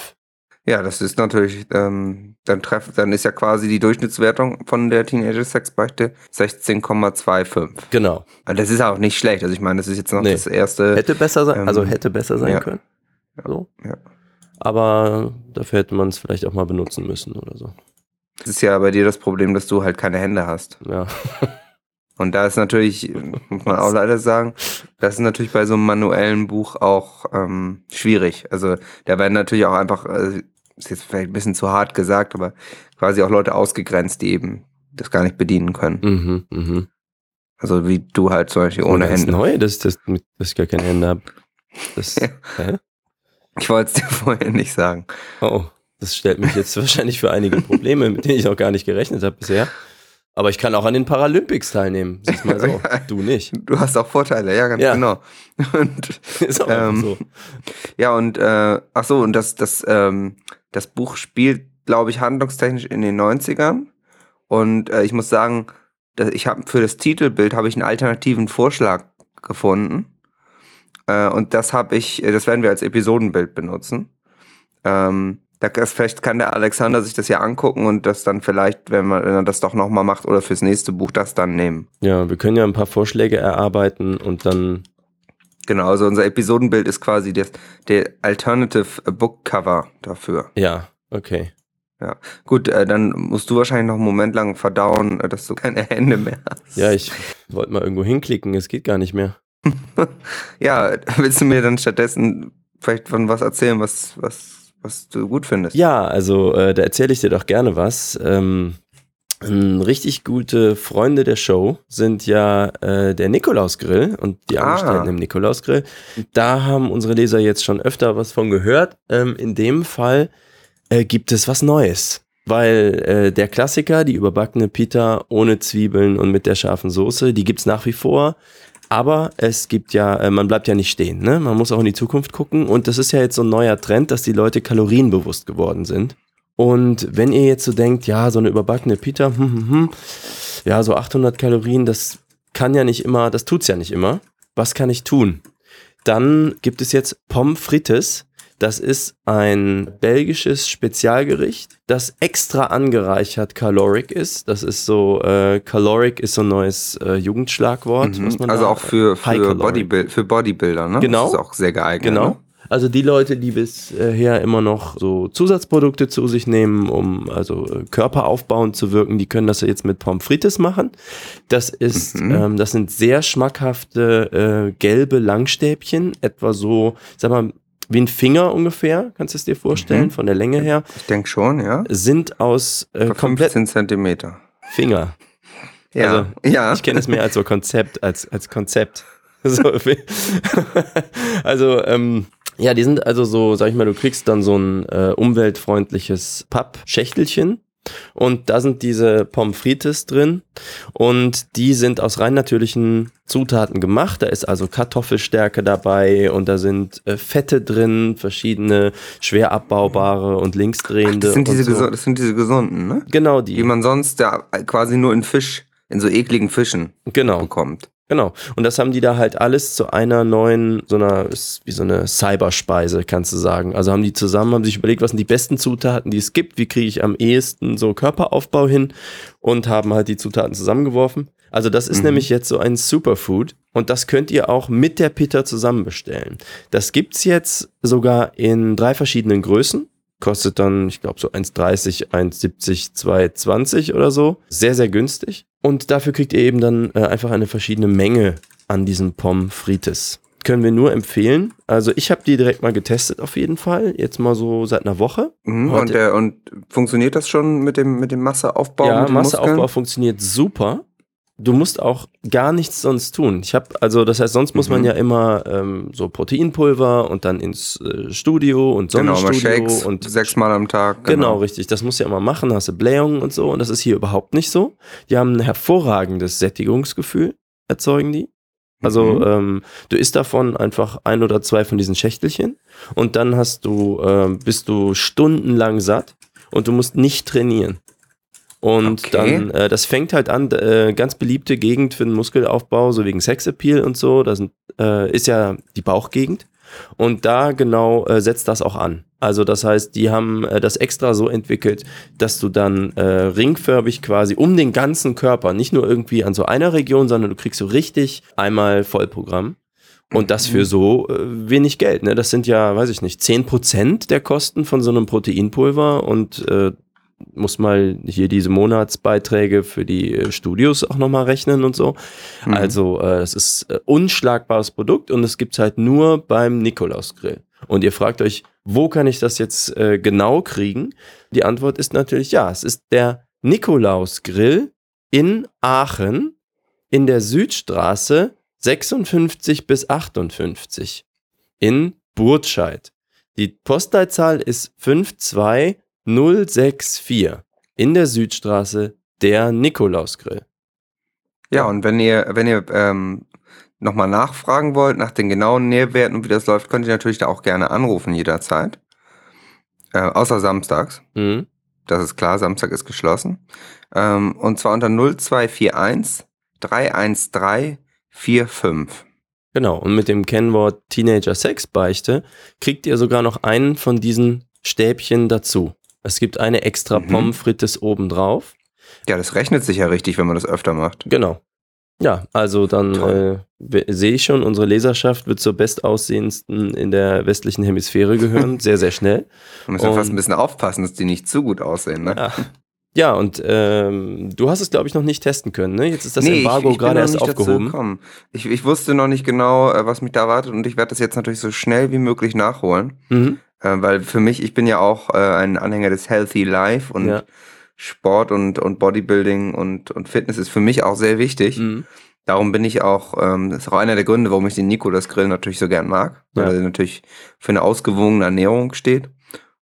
Ja, das ist natürlich, ähm, dann treff, dann ist ja quasi die Durchschnittswertung von der Teenager Sexbeichte 16,25. Genau. Aber Das ist auch nicht schlecht. Also ich meine, das ist jetzt noch Nee. das erste. Hätte besser sein, ähm, also hätte besser sein ja. können. So. Ja. Aber dafür hätte man es vielleicht auch mal benutzen müssen oder so. Das ist ja bei dir das Problem, dass du halt keine Hände hast. Ja. Und da ist natürlich, muss man auch leider sagen, das ist natürlich bei so einem manuellen Buch auch ähm, schwierig. Also da werden natürlich auch einfach, äh, ist jetzt vielleicht ein bisschen zu hart gesagt, aber quasi auch Leute ausgegrenzt, die eben das gar nicht bedienen können. Mhm, mhm. Also wie du halt zum Beispiel Oh, ohne Hände. neu, dass, dass, dass ich gar keine Hände habe. Das, [laughs] hä? Ich wollte es dir [laughs] vorher nicht sagen. Oh, das stellt mich jetzt [laughs] wahrscheinlich für einige Probleme, mit denen ich noch gar nicht gerechnet habe bisher. Aber ich kann auch an den Paralympics teilnehmen. Siehst mal so. [laughs] Du nicht. Du hast auch Vorteile, ja, ganz Ja. genau. [laughs] Und Ist auch Ähm, so. Ja, und äh, ach so, und das, das, ähm, das Buch spielt, glaube ich, handlungstechnisch in den 90ern. Und äh, ich muss sagen, ich habe für das Titelbild habe ich einen alternativen Vorschlag gefunden. Äh, und das habe ich, äh, das werden wir als Episodenbild benutzen. Ähm, da, vielleicht kann der Alexander sich das ja angucken und das dann vielleicht, wenn, man, wenn er das doch nochmal macht oder fürs nächste Buch das dann nehmen. Ja, wir können ja ein paar Vorschläge erarbeiten und dann. Genau, also unser Episodenbild ist quasi das, der Alternative Book Cover dafür. Ja, okay. Ja, gut, äh, dann musst du wahrscheinlich noch einen Moment lang verdauen, äh, dass du keine Hände mehr hast. Ja, ich wollte mal irgendwo hinklicken, es geht gar nicht mehr. [laughs] ja, willst du mir dann stattdessen vielleicht von was erzählen, was, was, was du gut findest? Ja, also äh, da erzähle ich dir doch gerne was. Ähm, richtig gute Freunde der Show sind ja äh, der Nikolausgrill und die Ah. Angestellten im Nikolausgrill. Da haben unsere Leser jetzt schon öfter was von gehört. Ähm, in dem Fall äh, gibt es was Neues. Weil äh, der Klassiker, die überbackene Pita ohne Zwiebeln und mit der scharfen Soße, die gibt's nach wie vor. Aber es gibt ja, äh, man bleibt ja nicht stehen, ne? Man muss auch in die Zukunft gucken. Und das ist ja jetzt so ein neuer Trend, dass die Leute kalorienbewusst geworden sind. Und wenn ihr jetzt so denkt, ja, so eine überbackene Pita, hm, hm, hm, ja, so 800 Kalorien, das kann ja nicht immer, das tut's ja nicht immer. Was kann ich tun? Dann gibt es jetzt Pommes frites. Das ist ein belgisches Spezialgericht, das extra angereichert caloric ist. Das ist so, äh, caloric ist so ein neues äh, Jugendschlagwort. Mhm. was man Also auch für, High für. Bodybuild, für Bodybuilder, ne? Genau. Das ist auch sehr geeignet. Genau. Ne? Also die Leute, die bisher immer noch so Zusatzprodukte zu sich nehmen, um also äh, körperaufbauend zu wirken, die können das jetzt mit Pommes frites machen. Das ist, Mhm. ähm, das sind sehr schmackhafte äh, gelbe Langstäbchen, etwa so, sag mal, wie ein Finger ungefähr, kannst du es dir vorstellen, Mhm. von der Länge her, Ich denke schon, ja. sind aus äh, komplett 15 Zentimeter. Finger. Ja. Also, ja. Ich kenne es mehr als so Konzept, als, als Konzept. [laughs] So, [laughs] also, ähm, ja, die sind also so, sag ich mal, du kriegst dann so ein äh, umweltfreundliches Pappschächtelchen und da sind diese Pommes frites drin und die sind aus rein natürlichen Zutaten gemacht. Da ist also Kartoffelstärke dabei und da sind äh, Fette drin, verschiedene schwer abbaubare und linksdrehende. Das sind, diese so. das sind diese gesunden, ne? Genau die. Die man sonst ja quasi nur in Fisch, in so ekligen Fischen genau. bekommt. Genau. Und das haben die da halt alles zu einer neuen, so einer, wie so eine Cyberspeise, kannst du sagen. Also haben die zusammen, haben sich überlegt, was sind die besten Zutaten, die es gibt, wie kriege ich am ehesten so Körperaufbau hin und haben halt die Zutaten zusammengeworfen. Also das ist Mhm. nämlich jetzt so ein Superfood und das könnt ihr auch mit der Pita zusammen bestellen. Das gibt's jetzt sogar in drei verschiedenen Größen. Kostet dann, ich glaube, so 1,30, 1,70, 2,20 oder so. Sehr, sehr günstig. Und dafür kriegt ihr eben dann äh, einfach eine verschiedene Menge an diesen Pommes frites. Können wir nur empfehlen. Also ich habe die direkt mal getestet auf jeden Fall. Jetzt mal so seit einer Woche. Mhm. Und, der, und funktioniert das schon mit dem, mit dem Masseaufbau? ja, mit Masseaufbau Muskeln? funktioniert super. Du musst auch gar nichts sonst tun. Ich habe, also das heißt, sonst muss man Mhm. ja immer ähm, so Proteinpulver und dann ins äh, Studio und Genau, Sonnenstudio Shakes und sechsmal am Tag. Genau. richtig. Das musst du ja immer machen, hast du Blähungen und so. Und das ist hier überhaupt nicht so. Die haben ein hervorragendes Sättigungsgefühl, erzeugen die. Also Mhm. ähm, du isst davon einfach ein oder zwei von diesen Schächtelchen und dann hast du, ähm, bist du stundenlang satt und du musst nicht trainieren. Und Okay. dann, äh, das fängt halt an, äh, ganz beliebte Gegend für den Muskelaufbau, so wegen Sexappeal und so, das sind, äh, ist ja die Bauchgegend. Und da genau äh, setzt das auch an. Also das heißt, die haben äh, das extra so entwickelt, dass du dann äh, ringförmig quasi um den ganzen Körper, nicht nur irgendwie an so einer Region, sondern du kriegst so richtig einmal Vollprogramm. Und das für so äh, wenig Geld. Ne? Das sind ja, weiß ich nicht, 10% der Kosten von so einem Proteinpulver und äh, muss mal hier diese Monatsbeiträge für die äh, Studios auch nochmal rechnen und so. Mhm. Also äh, es ist äh, unschlagbares Produkt und es gibt's halt nur beim Nikolausgrill. Und ihr fragt euch, wo kann ich das jetzt äh, genau kriegen? Die Antwort ist natürlich ja, es ist der Nikolausgrill in Aachen in der Südstraße 56 bis 58 in Burtscheid. Die Postleitzahl ist 52064 in der Südstraße der Nikolausgrill. Ja, und wenn ihr, wenn ihr ähm, nochmal nachfragen wollt nach den genauen Nährwerten und wie das läuft, könnt ihr natürlich da auch gerne anrufen jederzeit. Äh, außer samstags. Mhm. Das ist klar, Samstag ist geschlossen. Ähm, und zwar unter 0241 313 45. Genau, und mit dem Kennwort Teenager Sex Beichte kriegt ihr sogar noch einen von diesen Stäbchen dazu. Es gibt eine extra Mhm. Pommes frites obendrauf. Ja, das rechnet sich ja richtig, wenn man das öfter macht. Genau. Ja, also dann äh, sehe ich schon, unsere Leserschaft wird zur bestaussehendsten in der westlichen Hemisphäre gehören, sehr, sehr schnell. Da müssen wir fast ein bisschen aufpassen, dass die nicht zu gut aussehen, ne? Ja, ja und ähm, du hast es, glaube ich, noch nicht testen können, ne? Jetzt ist das Nee, Embargo ich gerade erst aufgehoben. Ich, ich wusste noch nicht genau, äh, was mich da erwartet und ich werde das jetzt natürlich so schnell wie möglich nachholen. Mhm. Äh, weil für mich, ich bin ja auch äh, ein Anhänger des Healthy Life und Ja. Sport und, und Bodybuilding und, und Fitness ist für mich auch sehr wichtig. Mhm. Darum bin ich auch, ähm, das ist auch einer der Gründe, warum ich den Nico das Grill natürlich so gern mag, weil Ja. er natürlich für eine ausgewogene Ernährung steht.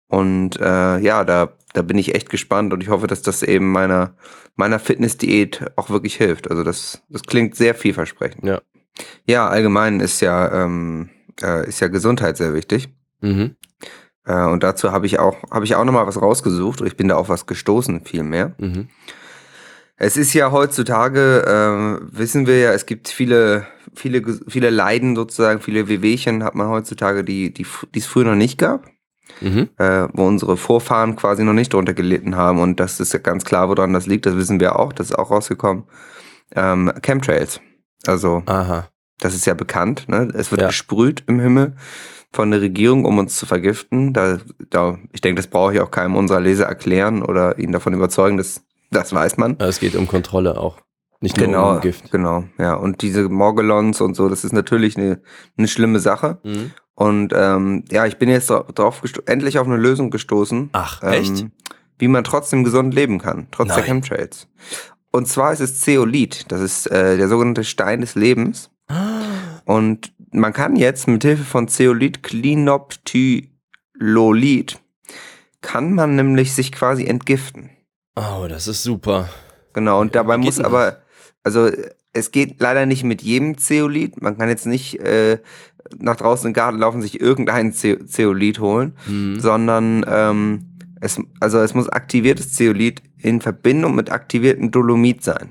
Und äh, ja, da, da bin ich echt gespannt und ich hoffe, dass das eben meiner, meiner Fitnessdiät auch wirklich hilft. Also das, das klingt sehr vielversprechend. Ja. Ja, allgemein ist ja, ähm, äh, ist ja Gesundheit sehr wichtig. Mhm. Äh, und dazu habe ich auch, habe ich auch nochmal was rausgesucht. Ich bin da auf was gestoßen, vielmehr. Mhm. Es ist ja heutzutage, äh, wissen wir ja, es gibt viele, viele, viele Leiden sozusagen, viele Wehwehchen hat man heutzutage, die, die, die es früher noch nicht gab, Mhm. äh, wo unsere Vorfahren quasi noch nicht drunter gelitten haben. Und das ist ja ganz klar, woran das liegt, das wissen wir auch, das ist auch rausgekommen. Ähm, Chemtrails. Also, Aha. das ist ja bekannt, ne? Es wird Ja. gesprüht im Himmel von der Regierung, um uns zu vergiften. Da, da, ich denke, das brauche ich auch keinem unserer Leser erklären oder ihn davon überzeugen, das, das weiß man. Es geht um Kontrolle auch. Nicht nur Genau, um Gift. genau, ja. Und diese Morgellons und so, das ist natürlich eine, eine schlimme Sache. Mhm. Und ähm, ja, ich bin jetzt dra- drauf endlich auf eine Lösung gestoßen, Ach, ähm, echt? wie man trotzdem gesund leben kann, trotz der Nein. Chemtrails. Und zwar ist es Zeolit, das ist äh, der sogenannte Stein des Lebens. Und man kann jetzt mit Hilfe von Zeolit Clinoptylolit kann man nämlich sich quasi entgiften. Oh, das ist super. Genau, und dabei muss aber, also es geht leider nicht mit jedem Zeolit. Man kann jetzt nicht äh, nach draußen im Garten laufen, sich irgendeinen Ze Zeolit holen, Mhm. sondern ähm, es, also es muss aktiviertes Zeolit in Verbindung mit aktiviertem Dolomit sein.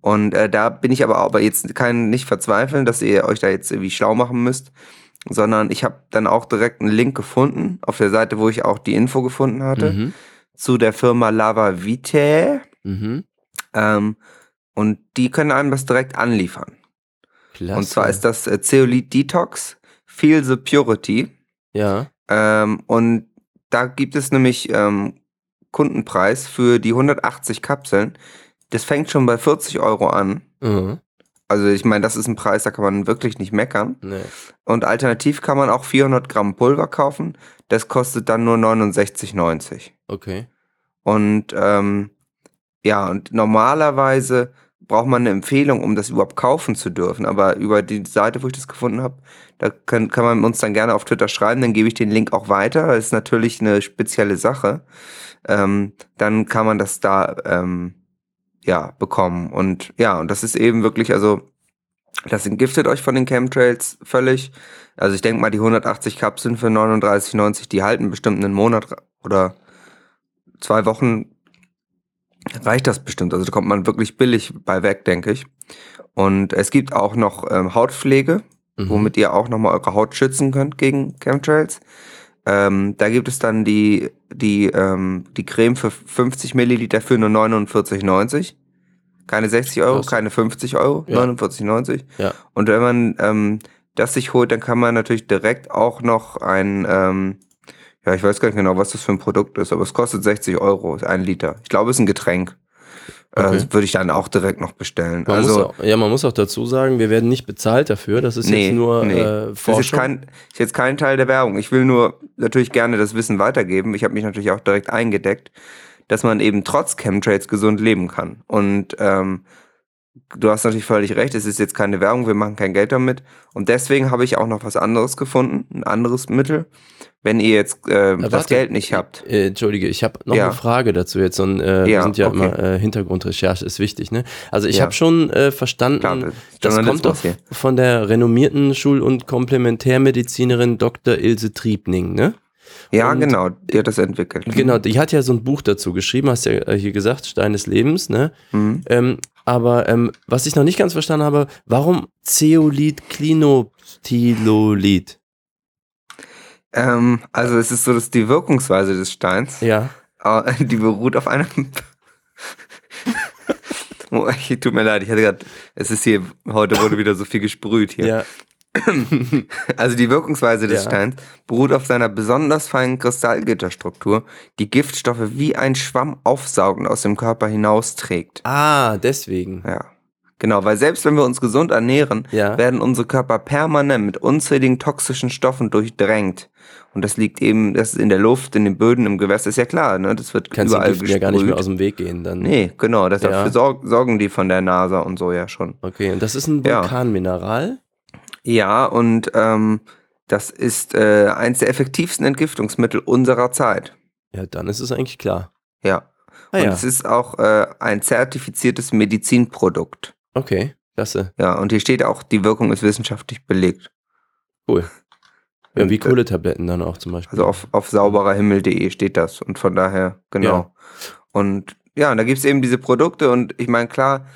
Und äh, da bin ich aber auch aber jetzt kein nicht verzweifeln, dass ihr euch da jetzt irgendwie schlau machen müsst, sondern ich habe dann auch direkt einen Link gefunden auf der Seite, wo ich auch die Info gefunden hatte, Mhm. zu der Firma Lava Vitae. Mhm. Ähm, und die können einem das direkt anliefern. Klasse. Und zwar ist das äh, Zeolit Detox Feel the Purity. Ja. Ähm, und da gibt es nämlich ähm, Kundenpreis für die 180 Kapseln. Das fängt schon bei 40 Euro an. Mhm. Also ich meine, das ist ein Preis, da kann man wirklich nicht meckern. Nee. Und alternativ kann man auch 400 Gramm Pulver kaufen. Das kostet dann nur 69,90. Okay. Und ähm, ja, und normalerweise braucht man eine Empfehlung, um das überhaupt kaufen zu dürfen. Aber über die Seite, wo ich das gefunden habe, da kann, kann man uns dann gerne auf Twitter schreiben, dann gebe ich den Link auch weiter. Das ist natürlich eine spezielle Sache. Ähm, dann kann man das da ähm, ja bekommen. Und ja, und das ist eben wirklich, also das entgiftet euch von den Chemtrails völlig. Also ich denke mal, die 180 Kapseln für 39,90, die halten bestimmt einen Monat oder zwei Wochen reicht das bestimmt. Also da kommt man wirklich billig bei weg, denke ich. Und es gibt auch noch ähm, Hautpflege, Mhm. womit ihr auch nochmal eure Haut schützen könnt gegen Chemtrails. Ähm, da gibt es dann die, die, ähm, die Creme für 50 Milliliter für nur 49,90. Keine 60 Euro, Krass. keine 50 Euro, Ja. 49,90. Ja. Und wenn man ähm, das sich holt, dann kann man natürlich direkt auch noch ein, ähm, ja, ich weiß gar nicht genau, was das für ein Produkt ist, aber es kostet 60 Euro, ein Liter. Ich glaube, es ist ein Getränk. Äh, Okay. das würde ich dann auch direkt noch bestellen. Man also, auch, ja, man muss auch dazu sagen, wir werden nicht bezahlt dafür. Das ist jetzt nur nee. äh, das ist jetzt, Forschung. kein, ist jetzt kein Teil der Werbung. Ich will nur natürlich gerne das Wissen weitergeben. Ich habe mich natürlich auch direkt eingedeckt, dass man eben trotz Chemtrails gesund leben kann. Und ähm, du hast natürlich völlig recht, es ist jetzt keine Werbung, wir machen kein Geld damit. Und deswegen habe ich auch noch was anderes gefunden, ein anderes Mittel. Wenn ihr jetzt äh, das warte. Geld nicht habt. Äh, Entschuldige, ich habe noch Ja. eine Frage dazu jetzt. Und, äh, wir Ja, sind ja okay. immer äh, Hintergrundrecherche ist wichtig. Ne? Also ich Ja. habe schon äh, verstanden, Klar, das kommt Journalismus doch hier. von der renommierten Schul- und Komplementärmedizinerin Dr. Ilse Triebning. Ne? Ja, Und- genau, die hat das entwickelt. Genau, die hat ja so ein Buch dazu geschrieben, hast ja äh, hier gesagt, Stein des Lebens, ne? Mhm. Ähm, aber ähm, was ich noch nicht ganz verstanden habe, warum Zeolit, Klinoptilolid? Ähm, also es ist so, dass die Wirkungsweise des Steins, Ja. äh, [laughs] die beruht auf einem... [laughs] Oh, ich- Tut mir leid, ich hatte gerade, es ist hier, heute wurde wieder so viel gesprüht hier. Ja. [clears throat] Also die Wirkungsweise des Ja. Steins beruht auf seiner besonders feinen Kristallgitterstruktur, die Giftstoffe wie ein Schwamm aufsaugt und aus dem Körper hinausträgt. Ah, deswegen. Ja. Genau, weil selbst wenn wir uns gesund ernähren, Ja. werden unsere Körper permanent mit unzähligen toxischen Stoffen durchdrängt. Und das liegt eben, das ist in der Luft, in den Böden, im Gewässer, ist ja klar, ne? Das wird Kannst du überall Giften ja gar nicht mehr gesprüht. aus dem Weg gehen dann. Nee, genau, deshalb Ja. sorg, sorgen die von der NASA und so ja schon. Okay, und das ist ein. Vulkanmineral? Ja, und ähm, das ist äh, eins der effektivsten Entgiftungsmittel unserer Zeit. Ja, dann ist es eigentlich klar. Ja. Ah und ja, es ist auch äh, ein zertifiziertes Medizinprodukt. okay, klasse. Ja, und hier steht auch, die Wirkung ist wissenschaftlich belegt. Cool. [laughs] Ja, wie Und, äh, Kohletabletten dann auch zum Beispiel. Also auf, auf saubererhimmel.de steht das. Und von daher, genau. Ja. Und ja, und da gibt es eben diese Produkte und ich meine, klar,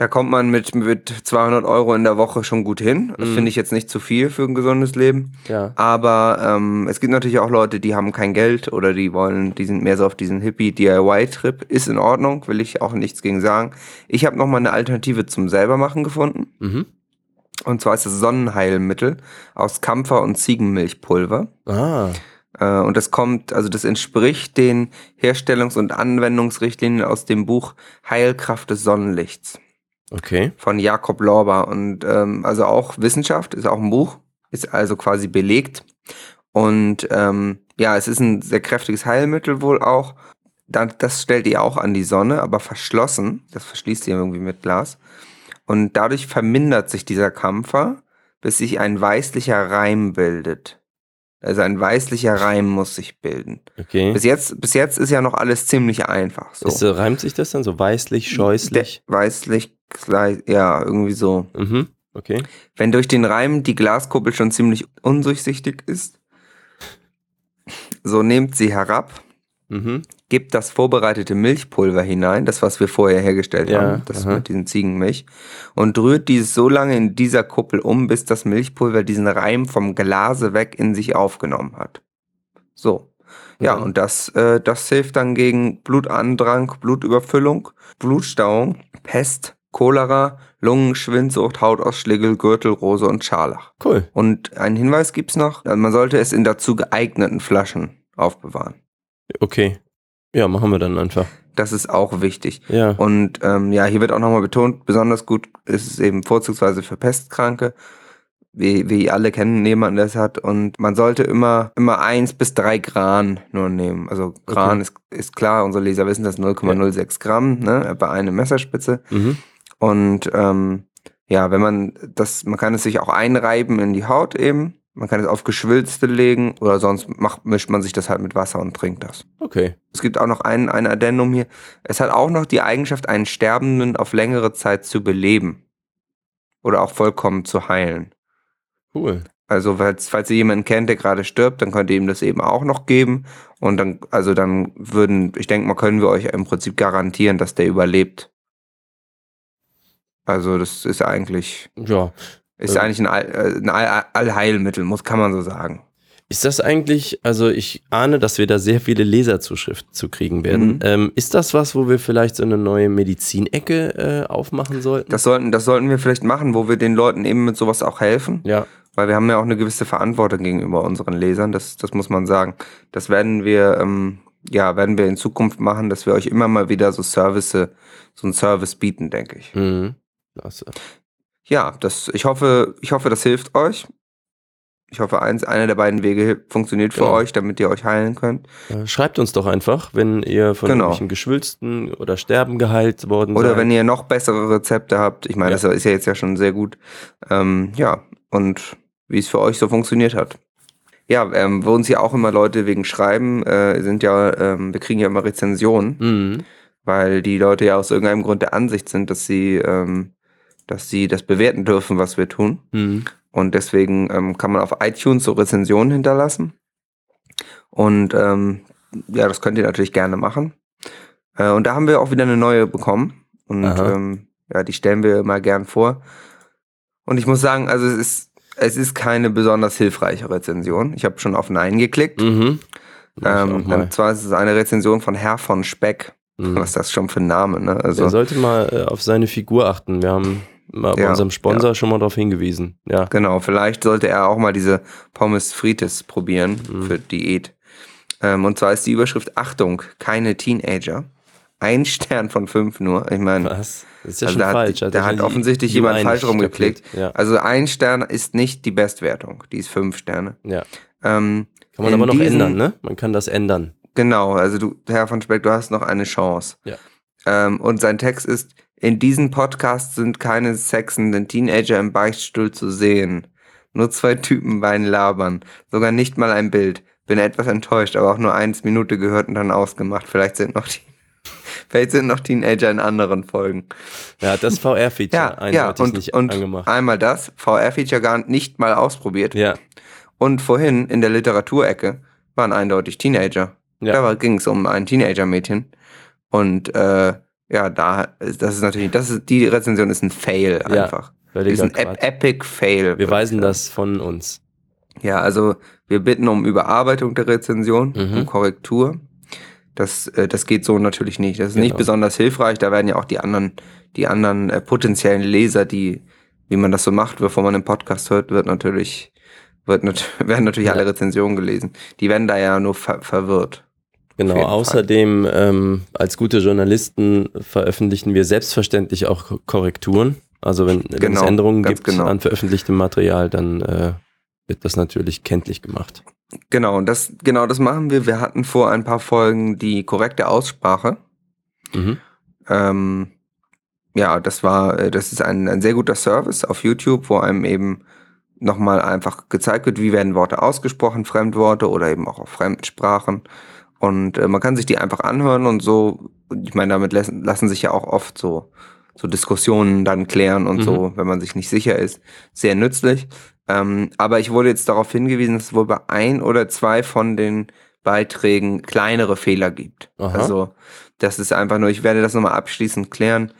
da kommt man mit, mit 200 Euro in der Woche schon gut hin. Das Mhm. finde ich jetzt nicht zu viel für ein gesundes Leben. ja. Aber ähm, es gibt natürlich auch Leute, die haben kein Geld oder die wollen, die sind mehr so auf diesen Hippie-DIY-Trip. Ist in Ordnung, will ich auch nichts gegen sagen. Ich habe nochmal eine Alternative zum selbermachen gefunden. Mhm. Und zwar ist das Sonnenheilmittel aus Kampfer- und Ziegenmilchpulver. Ah, Äh, und das kommt, also das entspricht den Herstellungs- und Anwendungsrichtlinien aus dem Buch Heilkraft des Sonnenlichts okay. von Jakob Lorber. Und ähm, also auch Wissenschaft, ist auch ein Buch, ist also quasi belegt. Und ähm, ja, es ist ein sehr kräftiges Heilmittel wohl auch. Dann, das stellt ihr auch an die Sonne, aber verschlossen. Das verschließt ihr irgendwie mit Glas. Und dadurch vermindert sich dieser Kampfer, bis sich ein weißlicher Reim bildet. Also ein weißlicher Reim muss sich bilden. Okay. Bis jetzt, bis jetzt ist ja noch alles ziemlich einfach. So. Ist, äh, reimt sich das dann so weißlich, scheußlich? Der, weißlich, ja, irgendwie so. Mhm. Okay. Wenn durch den Reim die Glaskuppel schon ziemlich undurchsichtig ist, so nehmt sie herab, Mhm. gebt das vorbereitete Milchpulver hinein, das was wir vorher hergestellt Ja, haben, das aha. mit diesen Ziegenmilch, und rührt dieses so lange in dieser Kuppel um, bis das Milchpulver diesen Reim vom Glase weg in sich aufgenommen hat. So. Ja, Mhm. und das, äh, das hilft dann gegen Blutandrang, Blutüberfüllung, Blutstauung, Pest, Cholera, Lungenschwindsucht, Hautausschläge, Gürtelrose und Scharlach. Cool. Und einen Hinweis gibt's noch, man sollte es in dazu geeigneten Flaschen aufbewahren. Okay. Ja, machen wir dann einfach. Das ist auch wichtig. Ja. Und ähm, ja, hier wird auch nochmal betont, besonders gut ist es eben vorzugsweise für Pestkranke, wie, wie alle kennen, jemanden, der es hat. Und man sollte immer, immer eins bis drei Gran nur nehmen. Also Gran Okay. ist, ist klar, unsere Leser wissen das 0,06 Gramm, ne, bei einer Messerspitze. Mhm. Und ähm, ja, wenn man das, man kann es sich auch einreiben in die Haut eben. Man kann es auf Geschwülste legen oder sonst macht, mischt man sich das halt mit Wasser und trinkt das. Okay. Es gibt auch noch ein, ein Addendum hier. Es hat auch noch die Eigenschaft, einen Sterbenden auf längere Zeit zu beleben. Oder auch vollkommen zu heilen. Cool. Also, falls, falls ihr jemanden kennt, der gerade stirbt, dann könnt ihr ihm das eben auch noch geben. Und dann, also dann würden, ich denke mal, können wir euch im Prinzip garantieren, dass der überlebt. Also, das ist eigentlich, Ja. ist Ähm. eigentlich ein, All, äh, ein All, Allheilmittel, muss, kann man so sagen. Ist das eigentlich, also ich ahne, dass wir da sehr viele Leserzuschriften zu kriegen werden. Mhm. Ähm, ist das was, wo wir vielleicht so eine neue Medizinecke äh, aufmachen sollten? Das sollten, das sollten wir vielleicht machen, wo wir den Leuten eben mit sowas auch helfen. ja. Weil wir haben ja auch eine gewisse Verantwortung gegenüber unseren Lesern, das, das muss man sagen. Das werden wir, ähm, ja, werden wir in Zukunft machen, dass wir euch immer mal wieder so Service, so einen Service bieten, denke ich. Mhm. Klasse. Ja, das, ich hoffe, ich hoffe, das hilft euch. Ich hoffe, eins, einer der beiden Wege funktioniert für Genau. euch, damit ihr euch heilen könnt. Schreibt uns doch einfach, wenn ihr von Genau. irgendwelchen Geschwülsten oder Sterben geheilt worden Oder seid. wenn ihr noch bessere Rezepte habt. Ich meine, Ja. das ist ja jetzt ja schon sehr gut. Ähm, ja, und wie es für euch so funktioniert hat. Ja, ähm, wo uns ja auch immer Leute wegen Schreiben, äh, sind ja, ähm, wir kriegen ja immer Rezensionen, Mhm. weil die Leute ja aus irgendeinem Grund der Ansicht sind, dass sie, ähm, dass sie das bewerten dürfen, was wir tun. Mhm. Und deswegen ähm, kann man auf iTunes so Rezensionen hinterlassen. Und ähm, ja, das könnt ihr natürlich gerne machen. Äh, und da haben wir auch wieder eine neue bekommen. Und ähm, ja, die stellen wir mal gern vor. Und ich muss sagen, also es ist, es ist keine besonders hilfreiche Rezension. Ich habe schon auf Nein geklickt. Mhm. Ähm, und zwar ist es eine Rezension von Herr von Speck. Mhm. Was ist das schon für ein Name, ne? Also, Er sollte mal äh, auf seine Figur achten. Wir haben mal bei Ja, unserem Sponsor schon mal darauf hingewiesen. Ja. Genau, vielleicht sollte er auch mal diese Pommes Frites probieren Mhm. für Diät. Ähm, und zwar ist die Überschrift Achtung, keine Teenager. Ein [laughs] Stern von fünf nur. Ich meine, Was? Das ist ja also schon da falsch. hat, da hat offensichtlich jemand falsch rumgeklickt. Ja. Also ein Stern ist nicht die Bestwertung, die ist fünf Sterne. ja. Ähm, Kann man aber noch diesen- ändern, ne? Man kann das ändern. Genau, also du, Herr von Speck, du hast noch eine Chance. Ja. Ähm, und sein Text ist, in diesem Podcast sind keine sexenden Teenager im Beichtstuhl zu sehen. Nur zwei Typen beiden labern. Sogar nicht mal ein Bild. Bin etwas enttäuscht, aber auch nur eins Minute gehört und dann ausgemacht. Vielleicht sind noch die, [laughs] vielleicht sind noch Teenager in anderen Folgen. Ja, das VR-Feature Ja, ja, und, nicht und angemacht. einmal das, VR-Feature gar nicht mal ausprobiert. Ja, Und vorhin in der Literaturecke waren eindeutig Teenager. Ja. Da ging es um ein Teenager-Mädchen. Und äh, ja, da, das ist natürlich, das ist, die Rezension ist ein Fail Ja, einfach. Völliger ist ein Ep. Epic Fail. Wir weisen das von uns. Ja, also wir bitten um Überarbeitung der Rezension, Mhm. um Korrektur. Das, äh, das geht so natürlich nicht. Das ist nicht Genau. besonders hilfreich. Da werden ja auch die anderen, die anderen äh, potenziellen Leser, die, wie man das so macht, bevor man den Podcast hört, wird natürlich, wird nat [laughs] werden natürlich Ja. alle Rezensionen gelesen. Die werden da ja nur ver verwirrt. Genau, außerdem ähm, als gute Journalisten veröffentlichen wir selbstverständlich auch Ko- Korrekturen. Also wenn, wenn es Genau, Änderungen gibt genau. an veröffentlichtem Material, dann äh, wird das natürlich kenntlich gemacht. Genau, und das, genau das machen wir. Wir hatten vor ein paar Folgen die korrekte Aussprache. Mhm. Ähm, ja, das war, äh, das ist ein, ein sehr guter Service auf YouTube, wo einem eben nochmal einfach gezeigt wird, wie werden Worte ausgesprochen, Fremdworte oder eben auch auf Fremdsprachen. Und äh, man kann sich die einfach anhören und so, ich meine, damit lassen, lassen sich ja auch oft so, so Diskussionen dann klären und Mhm. so, wenn man sich nicht sicher ist. Sehr nützlich. Ähm, aber ich wurde jetzt darauf hingewiesen, dass es wohl bei ein oder zwei von den Beiträgen kleinere Fehler gibt. Aha. Also das ist einfach nur, ich werde das nochmal abschließend klären,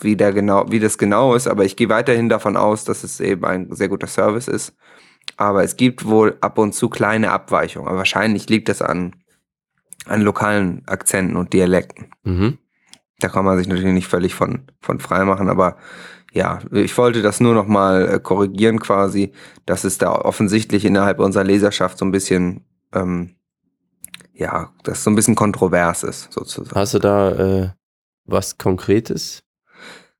wie, der genau, wie das genau ist, aber ich gehe weiterhin davon aus, dass es eben ein sehr guter Service ist. Aber es gibt wohl ab und zu kleine Abweichungen. Aber wahrscheinlich liegt das an, an lokalen Akzenten und Dialekten. Mhm. Da kann man sich natürlich nicht völlig von, von frei machen, aber ja, ich wollte das nur noch mal äh, korrigieren quasi, dass es da offensichtlich innerhalb unserer Leserschaft so ein bisschen, ähm, ja, das so ein bisschen kontrovers ist, sozusagen. Hast du da äh, was Konkretes?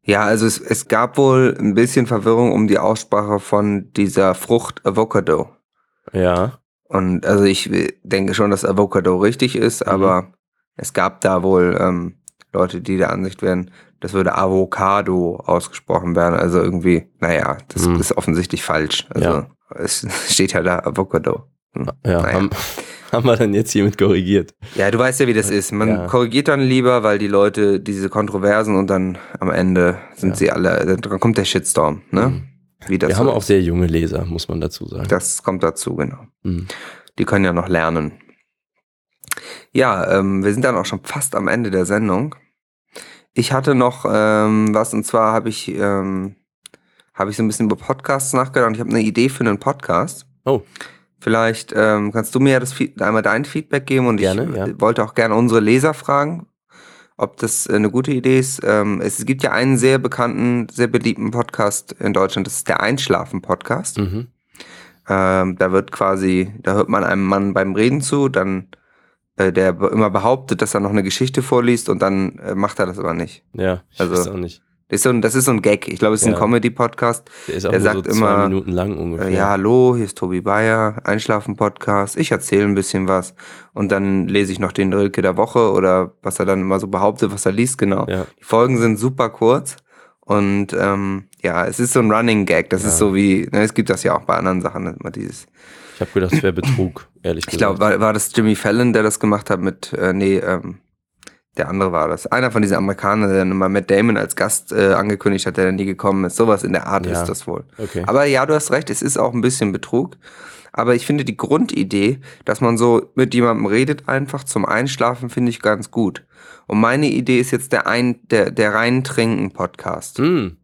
Ja, also es, es gab wohl ein bisschen Verwirrung um die Aussprache von dieser Frucht Avocado. Ja. Und also ich denke schon, dass Avocado richtig ist, Mhm. aber es gab da wohl ähm, Leute, die der Ansicht wären, das würde Avocado ausgesprochen werden. Also irgendwie, naja, das Mhm. ist offensichtlich falsch. Also Ja. es [laughs] steht ja da Avocado. Hm. Ja, Naja. haben, [laughs] haben wir dann jetzt hiermit korrigiert. Ja, du weißt ja, wie das ist. Man Ja. korrigiert dann lieber, weil die Leute diese Kontroversen und dann am Ende sind Ja. sie alle, dann kommt der Shitstorm, ne? Mhm. Wir so haben ist. auch sehr junge Leser, muss man dazu sagen. Das kommt dazu, genau. Mhm. Die können ja noch lernen. Ja, ähm, wir sind dann auch schon fast am Ende der Sendung. Ich hatte noch ähm, was, und zwar habe ich, ähm, habe ich so ein bisschen über Podcasts nachgedacht. Ich habe eine Idee für einen Podcast. Oh. Vielleicht ähm, kannst du mir ja das einmal dein Feedback geben und Gerne, ich ja. wollte auch gerne unsere Leser fragen, ob das äh, eine gute Idee ist. Ähm, es gibt ja einen sehr bekannten, sehr beliebten Podcast in Deutschland, das ist der Einschlafen-Podcast. Mhm. Ähm, da wird quasi, da hört man einem Mann beim Reden zu, dann äh, der immer behauptet, dass er noch eine Geschichte vorliest und dann äh, macht er das aber nicht. Ja, ich Also, weiß auch nicht. Das ist so ein, das ist so ein Gag. Ich glaube, es ist Ja. ein Comedy-Podcast. Der ist auch er nur sagt so immer, zwei Minuten lang ungefähr. Äh, ja, hallo, hier ist Tobi Bayer, Einschlafen-Podcast. Ich erzähle ein bisschen was und dann lese ich noch den Rilke der Woche oder was er dann immer so behauptet, was er liest, genau. Ja. Die Folgen sind super kurz und ähm, ja, es ist so ein Running Gag. Das Ja. ist so wie, ne, es gibt das ja auch bei anderen Sachen, immer dieses Ich habe gedacht, es wäre Betrug, ehrlich Ich gesagt. glaube, war, war das Jimmy Fallon, der das gemacht hat mit, äh, nee, ähm, Der andere war das. Einer von diesen Amerikanern, der dann mal Matt Damon als Gast äh, angekündigt hat, der dann nie gekommen ist. Sowas in der Art Ja. ist das wohl. Okay. Aber ja, du hast recht, es ist auch ein bisschen Betrug. Aber ich finde die Grundidee, dass man so mit jemandem redet, einfach zum Einschlafen, finde ich ganz gut. Und meine Idee ist jetzt der ein, der, der rein trinken Podcast. Hm.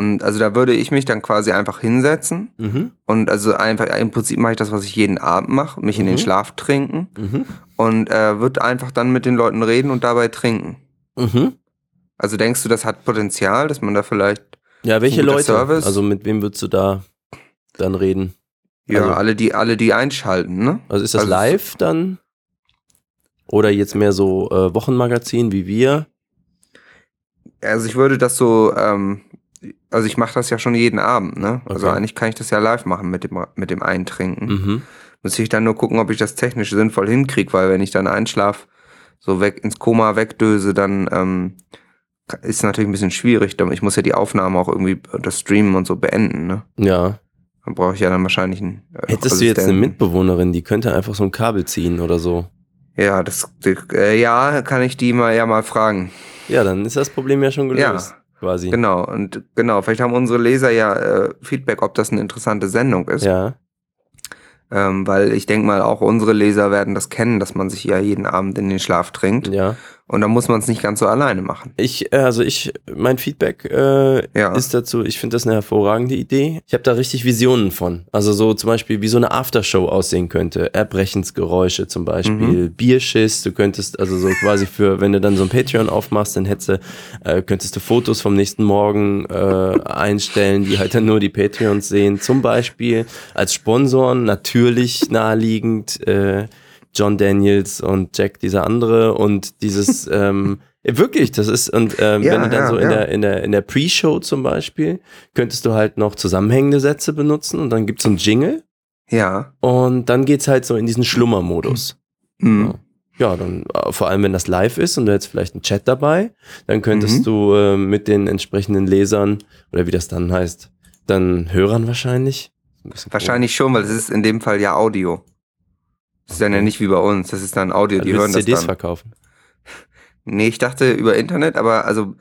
Und also da würde ich mich dann quasi einfach hinsetzen Mhm. und also einfach im Prinzip mache ich das, was ich jeden Abend mache, mich in den Mhm. Schlaf trinken Mhm. und äh, würde einfach dann mit den Leuten reden und dabei trinken. Mhm. Also denkst du, das hat Potenzial, dass man da vielleicht Ja, welche Leute? Service. Also mit wem würdest du da dann reden? ja Also- alle die alle die einschalten, ne? Also ist das Also- live dann? Oder jetzt mehr so äh, Wochenmagazin wie wir? Also ich würde das so, ähm, also ich mache das ja schon jeden Abend, ne? Also Okay. eigentlich kann ich das ja live machen mit dem mit dem Eintrinken. Mhm. Muss ich dann nur gucken, ob ich das technisch sinnvoll hinkriege, weil wenn ich dann einschlaf, so weg ins Koma wegdöse, dann ähm, ist natürlich ein bisschen schwierig. Ich muss ja die Aufnahme auch irgendwie das Streamen und so beenden, ne? Ja. Dann brauche ich ja dann wahrscheinlich einen. äh, Hättest du jetzt eine. Mitbewohnerin, die könnte einfach so ein Kabel ziehen oder so. Ja, das, äh, ja, kann ich die mal ja mal fragen. Ja, dann ist das Problem ja schon gelöst. Quasi. Genau, und genau, vielleicht haben unsere Leser ja äh, Feedback, ob das eine interessante Sendung ist. Ja. Ähm, weil ich denke mal, auch unsere Leser werden das kennen, dass man sich ja jeden Abend in den Schlaf trinkt. Ja. Und dann muss man es nicht ganz so alleine machen. Ich, äh, also ich, mein Feedback äh, Ja. ist dazu, ich finde das eine hervorragende Idee. Ich habe da richtig Visionen von. Also so zum Beispiel, wie so eine Aftershow aussehen könnte. Erbrechensgeräusche zum Beispiel, Bierschiss. Du könntest also so quasi für, wenn du dann so ein Patreon aufmachst, dann hättest du, äh, könntest du Fotos vom nächsten Morgen äh, einstellen, die halt dann nur die Patreons sehen. Zum Beispiel als Sponsoren natürlich naheliegend. Äh, John Daniels und Jack, dieser andere und dieses, [laughs] ähm, wirklich, das ist, und ähm, Ja, wenn du dann ja, so in ja. der, in der, in der Pre-Show zum Beispiel, könntest du halt noch zusammenhängende Sätze benutzen und dann gibt's einen Jingle Ja. und dann geht's halt so in diesen Schlummermodus. Mhm. Ja, dann äh, vor allem, wenn das live ist und du hättest vielleicht einen Chat dabei, dann könntest Mhm. du äh, mit den entsprechenden Lesern oder wie das dann heißt, dann Hörern wahrscheinlich. Wahrscheinlich schon, weil es ist in dem Fall ja Audio. Das ist dann ja nicht wie bei uns, das ist dann Audio, komisch. die hören willst das CDs verkaufen. [laughs] Nee, ich dachte über Internet, aber also,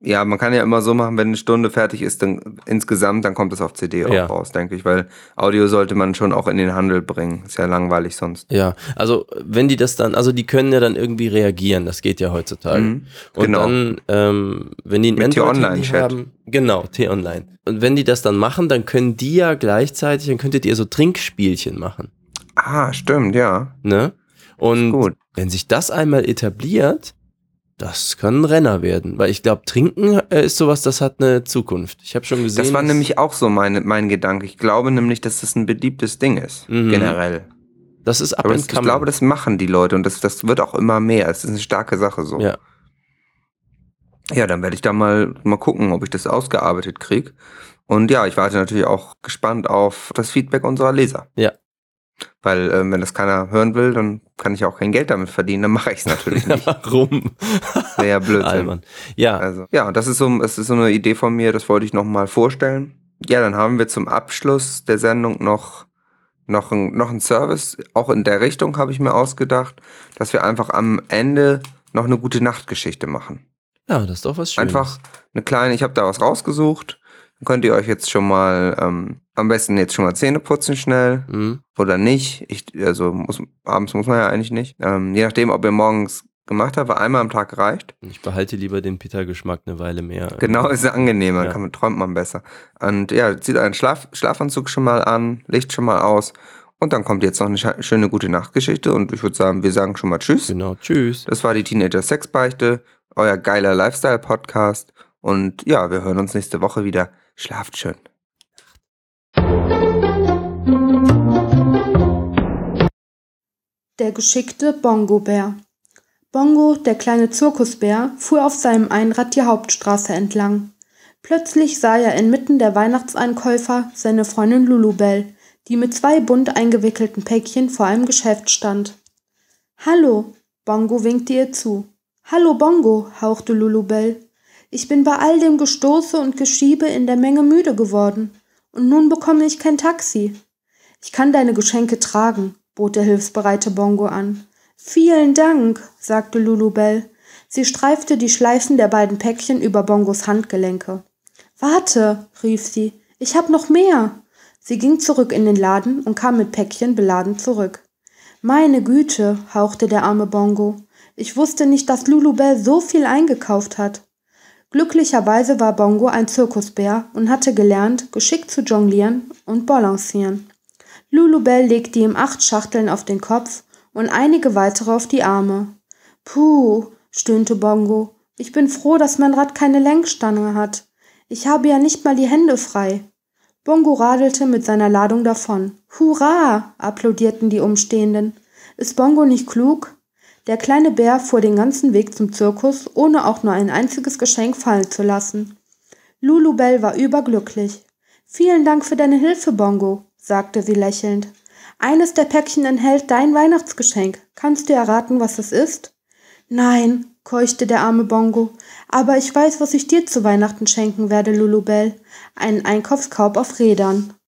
ja, man kann ja immer so machen, wenn eine Stunde fertig ist, dann insgesamt, dann kommt es auf CD auch Ja. raus, denke ich, weil Audio sollte man schon auch in den Handel bringen. Ist ja langweilig sonst. Ja, also wenn die das dann, also die können ja dann irgendwie reagieren, das geht ja heutzutage. Mhm, Und genau. dann, ähm, wenn die ein Mit Android-Handy T-Online-Chat. haben, genau, T-Online. Und wenn die das dann machen, dann können die ja gleichzeitig, dann könntet ihr so Trinkspielchen machen, Ah, stimmt, ja. ne? Und Gut. wenn sich das einmal etabliert, das kann ein Renner werden, weil ich glaube, Trinken äh, ist sowas, das hat eine Zukunft. Ich habe schon gesehen. Das war nämlich auch so meine, mein Gedanke. Ich glaube nämlich, dass das ein beliebtes Ding ist, Mhm. generell. das ist up Aber das, ich glaube, das machen die Leute und das, das wird auch immer mehr. Es ist eine starke Sache so. Ja. Ja, dann werde ich da mal, mal gucken, ob ich das ausgearbeitet kriege. Und ja, ich warte natürlich auch gespannt auf das Feedback unserer Leser. Ja. Weil, ähm, wenn das keiner hören will, dann kann ich auch kein Geld damit verdienen. Dann mache ich es natürlich [laughs] nicht. Warum? Wäre. Albern. Ja, Also, ja, das ist so, das ist so eine Idee von mir, das wollte ich nochmal vorstellen. Ja, dann haben wir zum Abschluss der Sendung noch, noch, ein, noch einen Service. Auch in der Richtung habe ich mir ausgedacht, dass wir einfach am Ende noch eine gute Nachtgeschichte machen. ja, das ist doch was Schönes. Einfach eine kleine, ich habe da was rausgesucht. Könnt ihr euch jetzt schon mal, ähm, am besten jetzt schon mal Zähne putzen schnell Mhm. oder nicht. Ich, also muss, abends muss man ja eigentlich nicht. Ähm, je nachdem, ob ihr morgens gemacht habt, einmal am Tag reicht. Ich behalte lieber den Peter-Geschmack eine Weile mehr. Genau, ist angenehmer, Ja. kann man, träumt man besser. Und ja, zieht euren Schlaf, Schlafanzug schon mal an, Licht schon mal aus. Und dann kommt jetzt noch eine schöne gute Nachtgeschichte. Und ich würde sagen, wir sagen schon mal Tschüss. Genau, tschüss. Das war die Teenager Sexbeichte, euer geiler Lifestyle-Podcast. Und ja, wir hören uns nächste Woche wieder. Schlaft schön. Der geschickte Bongo-Bär. Bongo, der kleine Zirkusbär, fuhr auf seinem Einrad die Hauptstraße entlang. Plötzlich sah er inmitten der Weihnachtseinkäufer seine Freundin Lulubell, die mit zwei bunt eingewickelten Päckchen vor einem Geschäft stand. Hallo, Bongo winkte ihr zu. Hallo, Bongo, hauchte Lulubell. Ich bin bei all dem Gestoße und Geschiebe in der Menge müde geworden. Und nun bekomme ich kein Taxi. Ich kann deine Geschenke tragen, bot der hilfsbereite Bongo an. Vielen Dank, sagte Lulubell. Sie streifte die Schleifen der beiden Päckchen über Bongos Handgelenke. Warte, rief sie, ich hab noch mehr. Sie ging zurück in den Laden und kam mit Päckchen beladen zurück. Meine Güte, hauchte der arme Bongo. Ich wusste nicht, dass Lulubell so viel eingekauft hat. Glücklicherweise war Bongo ein Zirkusbär und hatte gelernt, geschickt zu jonglieren und balancieren. Lulubell legte ihm acht Schachteln auf den Kopf und einige weitere auf die Arme. Puh, stöhnte Bongo. Ich bin froh, dass mein Rad keine Lenkstange hat. Ich habe ja nicht mal die Hände frei. Bongo radelte mit seiner Ladung davon. Hurra! applaudierten die Umstehenden. Ist Bongo nicht klug? Der kleine Bär fuhr den ganzen Weg zum Zirkus, ohne auch nur ein einziges Geschenk fallen zu lassen. Lulubell war überglücklich. Vielen Dank für deine Hilfe, Bongo, sagte sie lächelnd. Eines der Päckchen enthält dein Weihnachtsgeschenk. Kannst du erraten, was es ist? Nein, keuchte der arme Bongo, aber ich weiß, was ich dir zu Weihnachten schenken werde, Lulubell. Einen Einkaufskorb auf Rädern.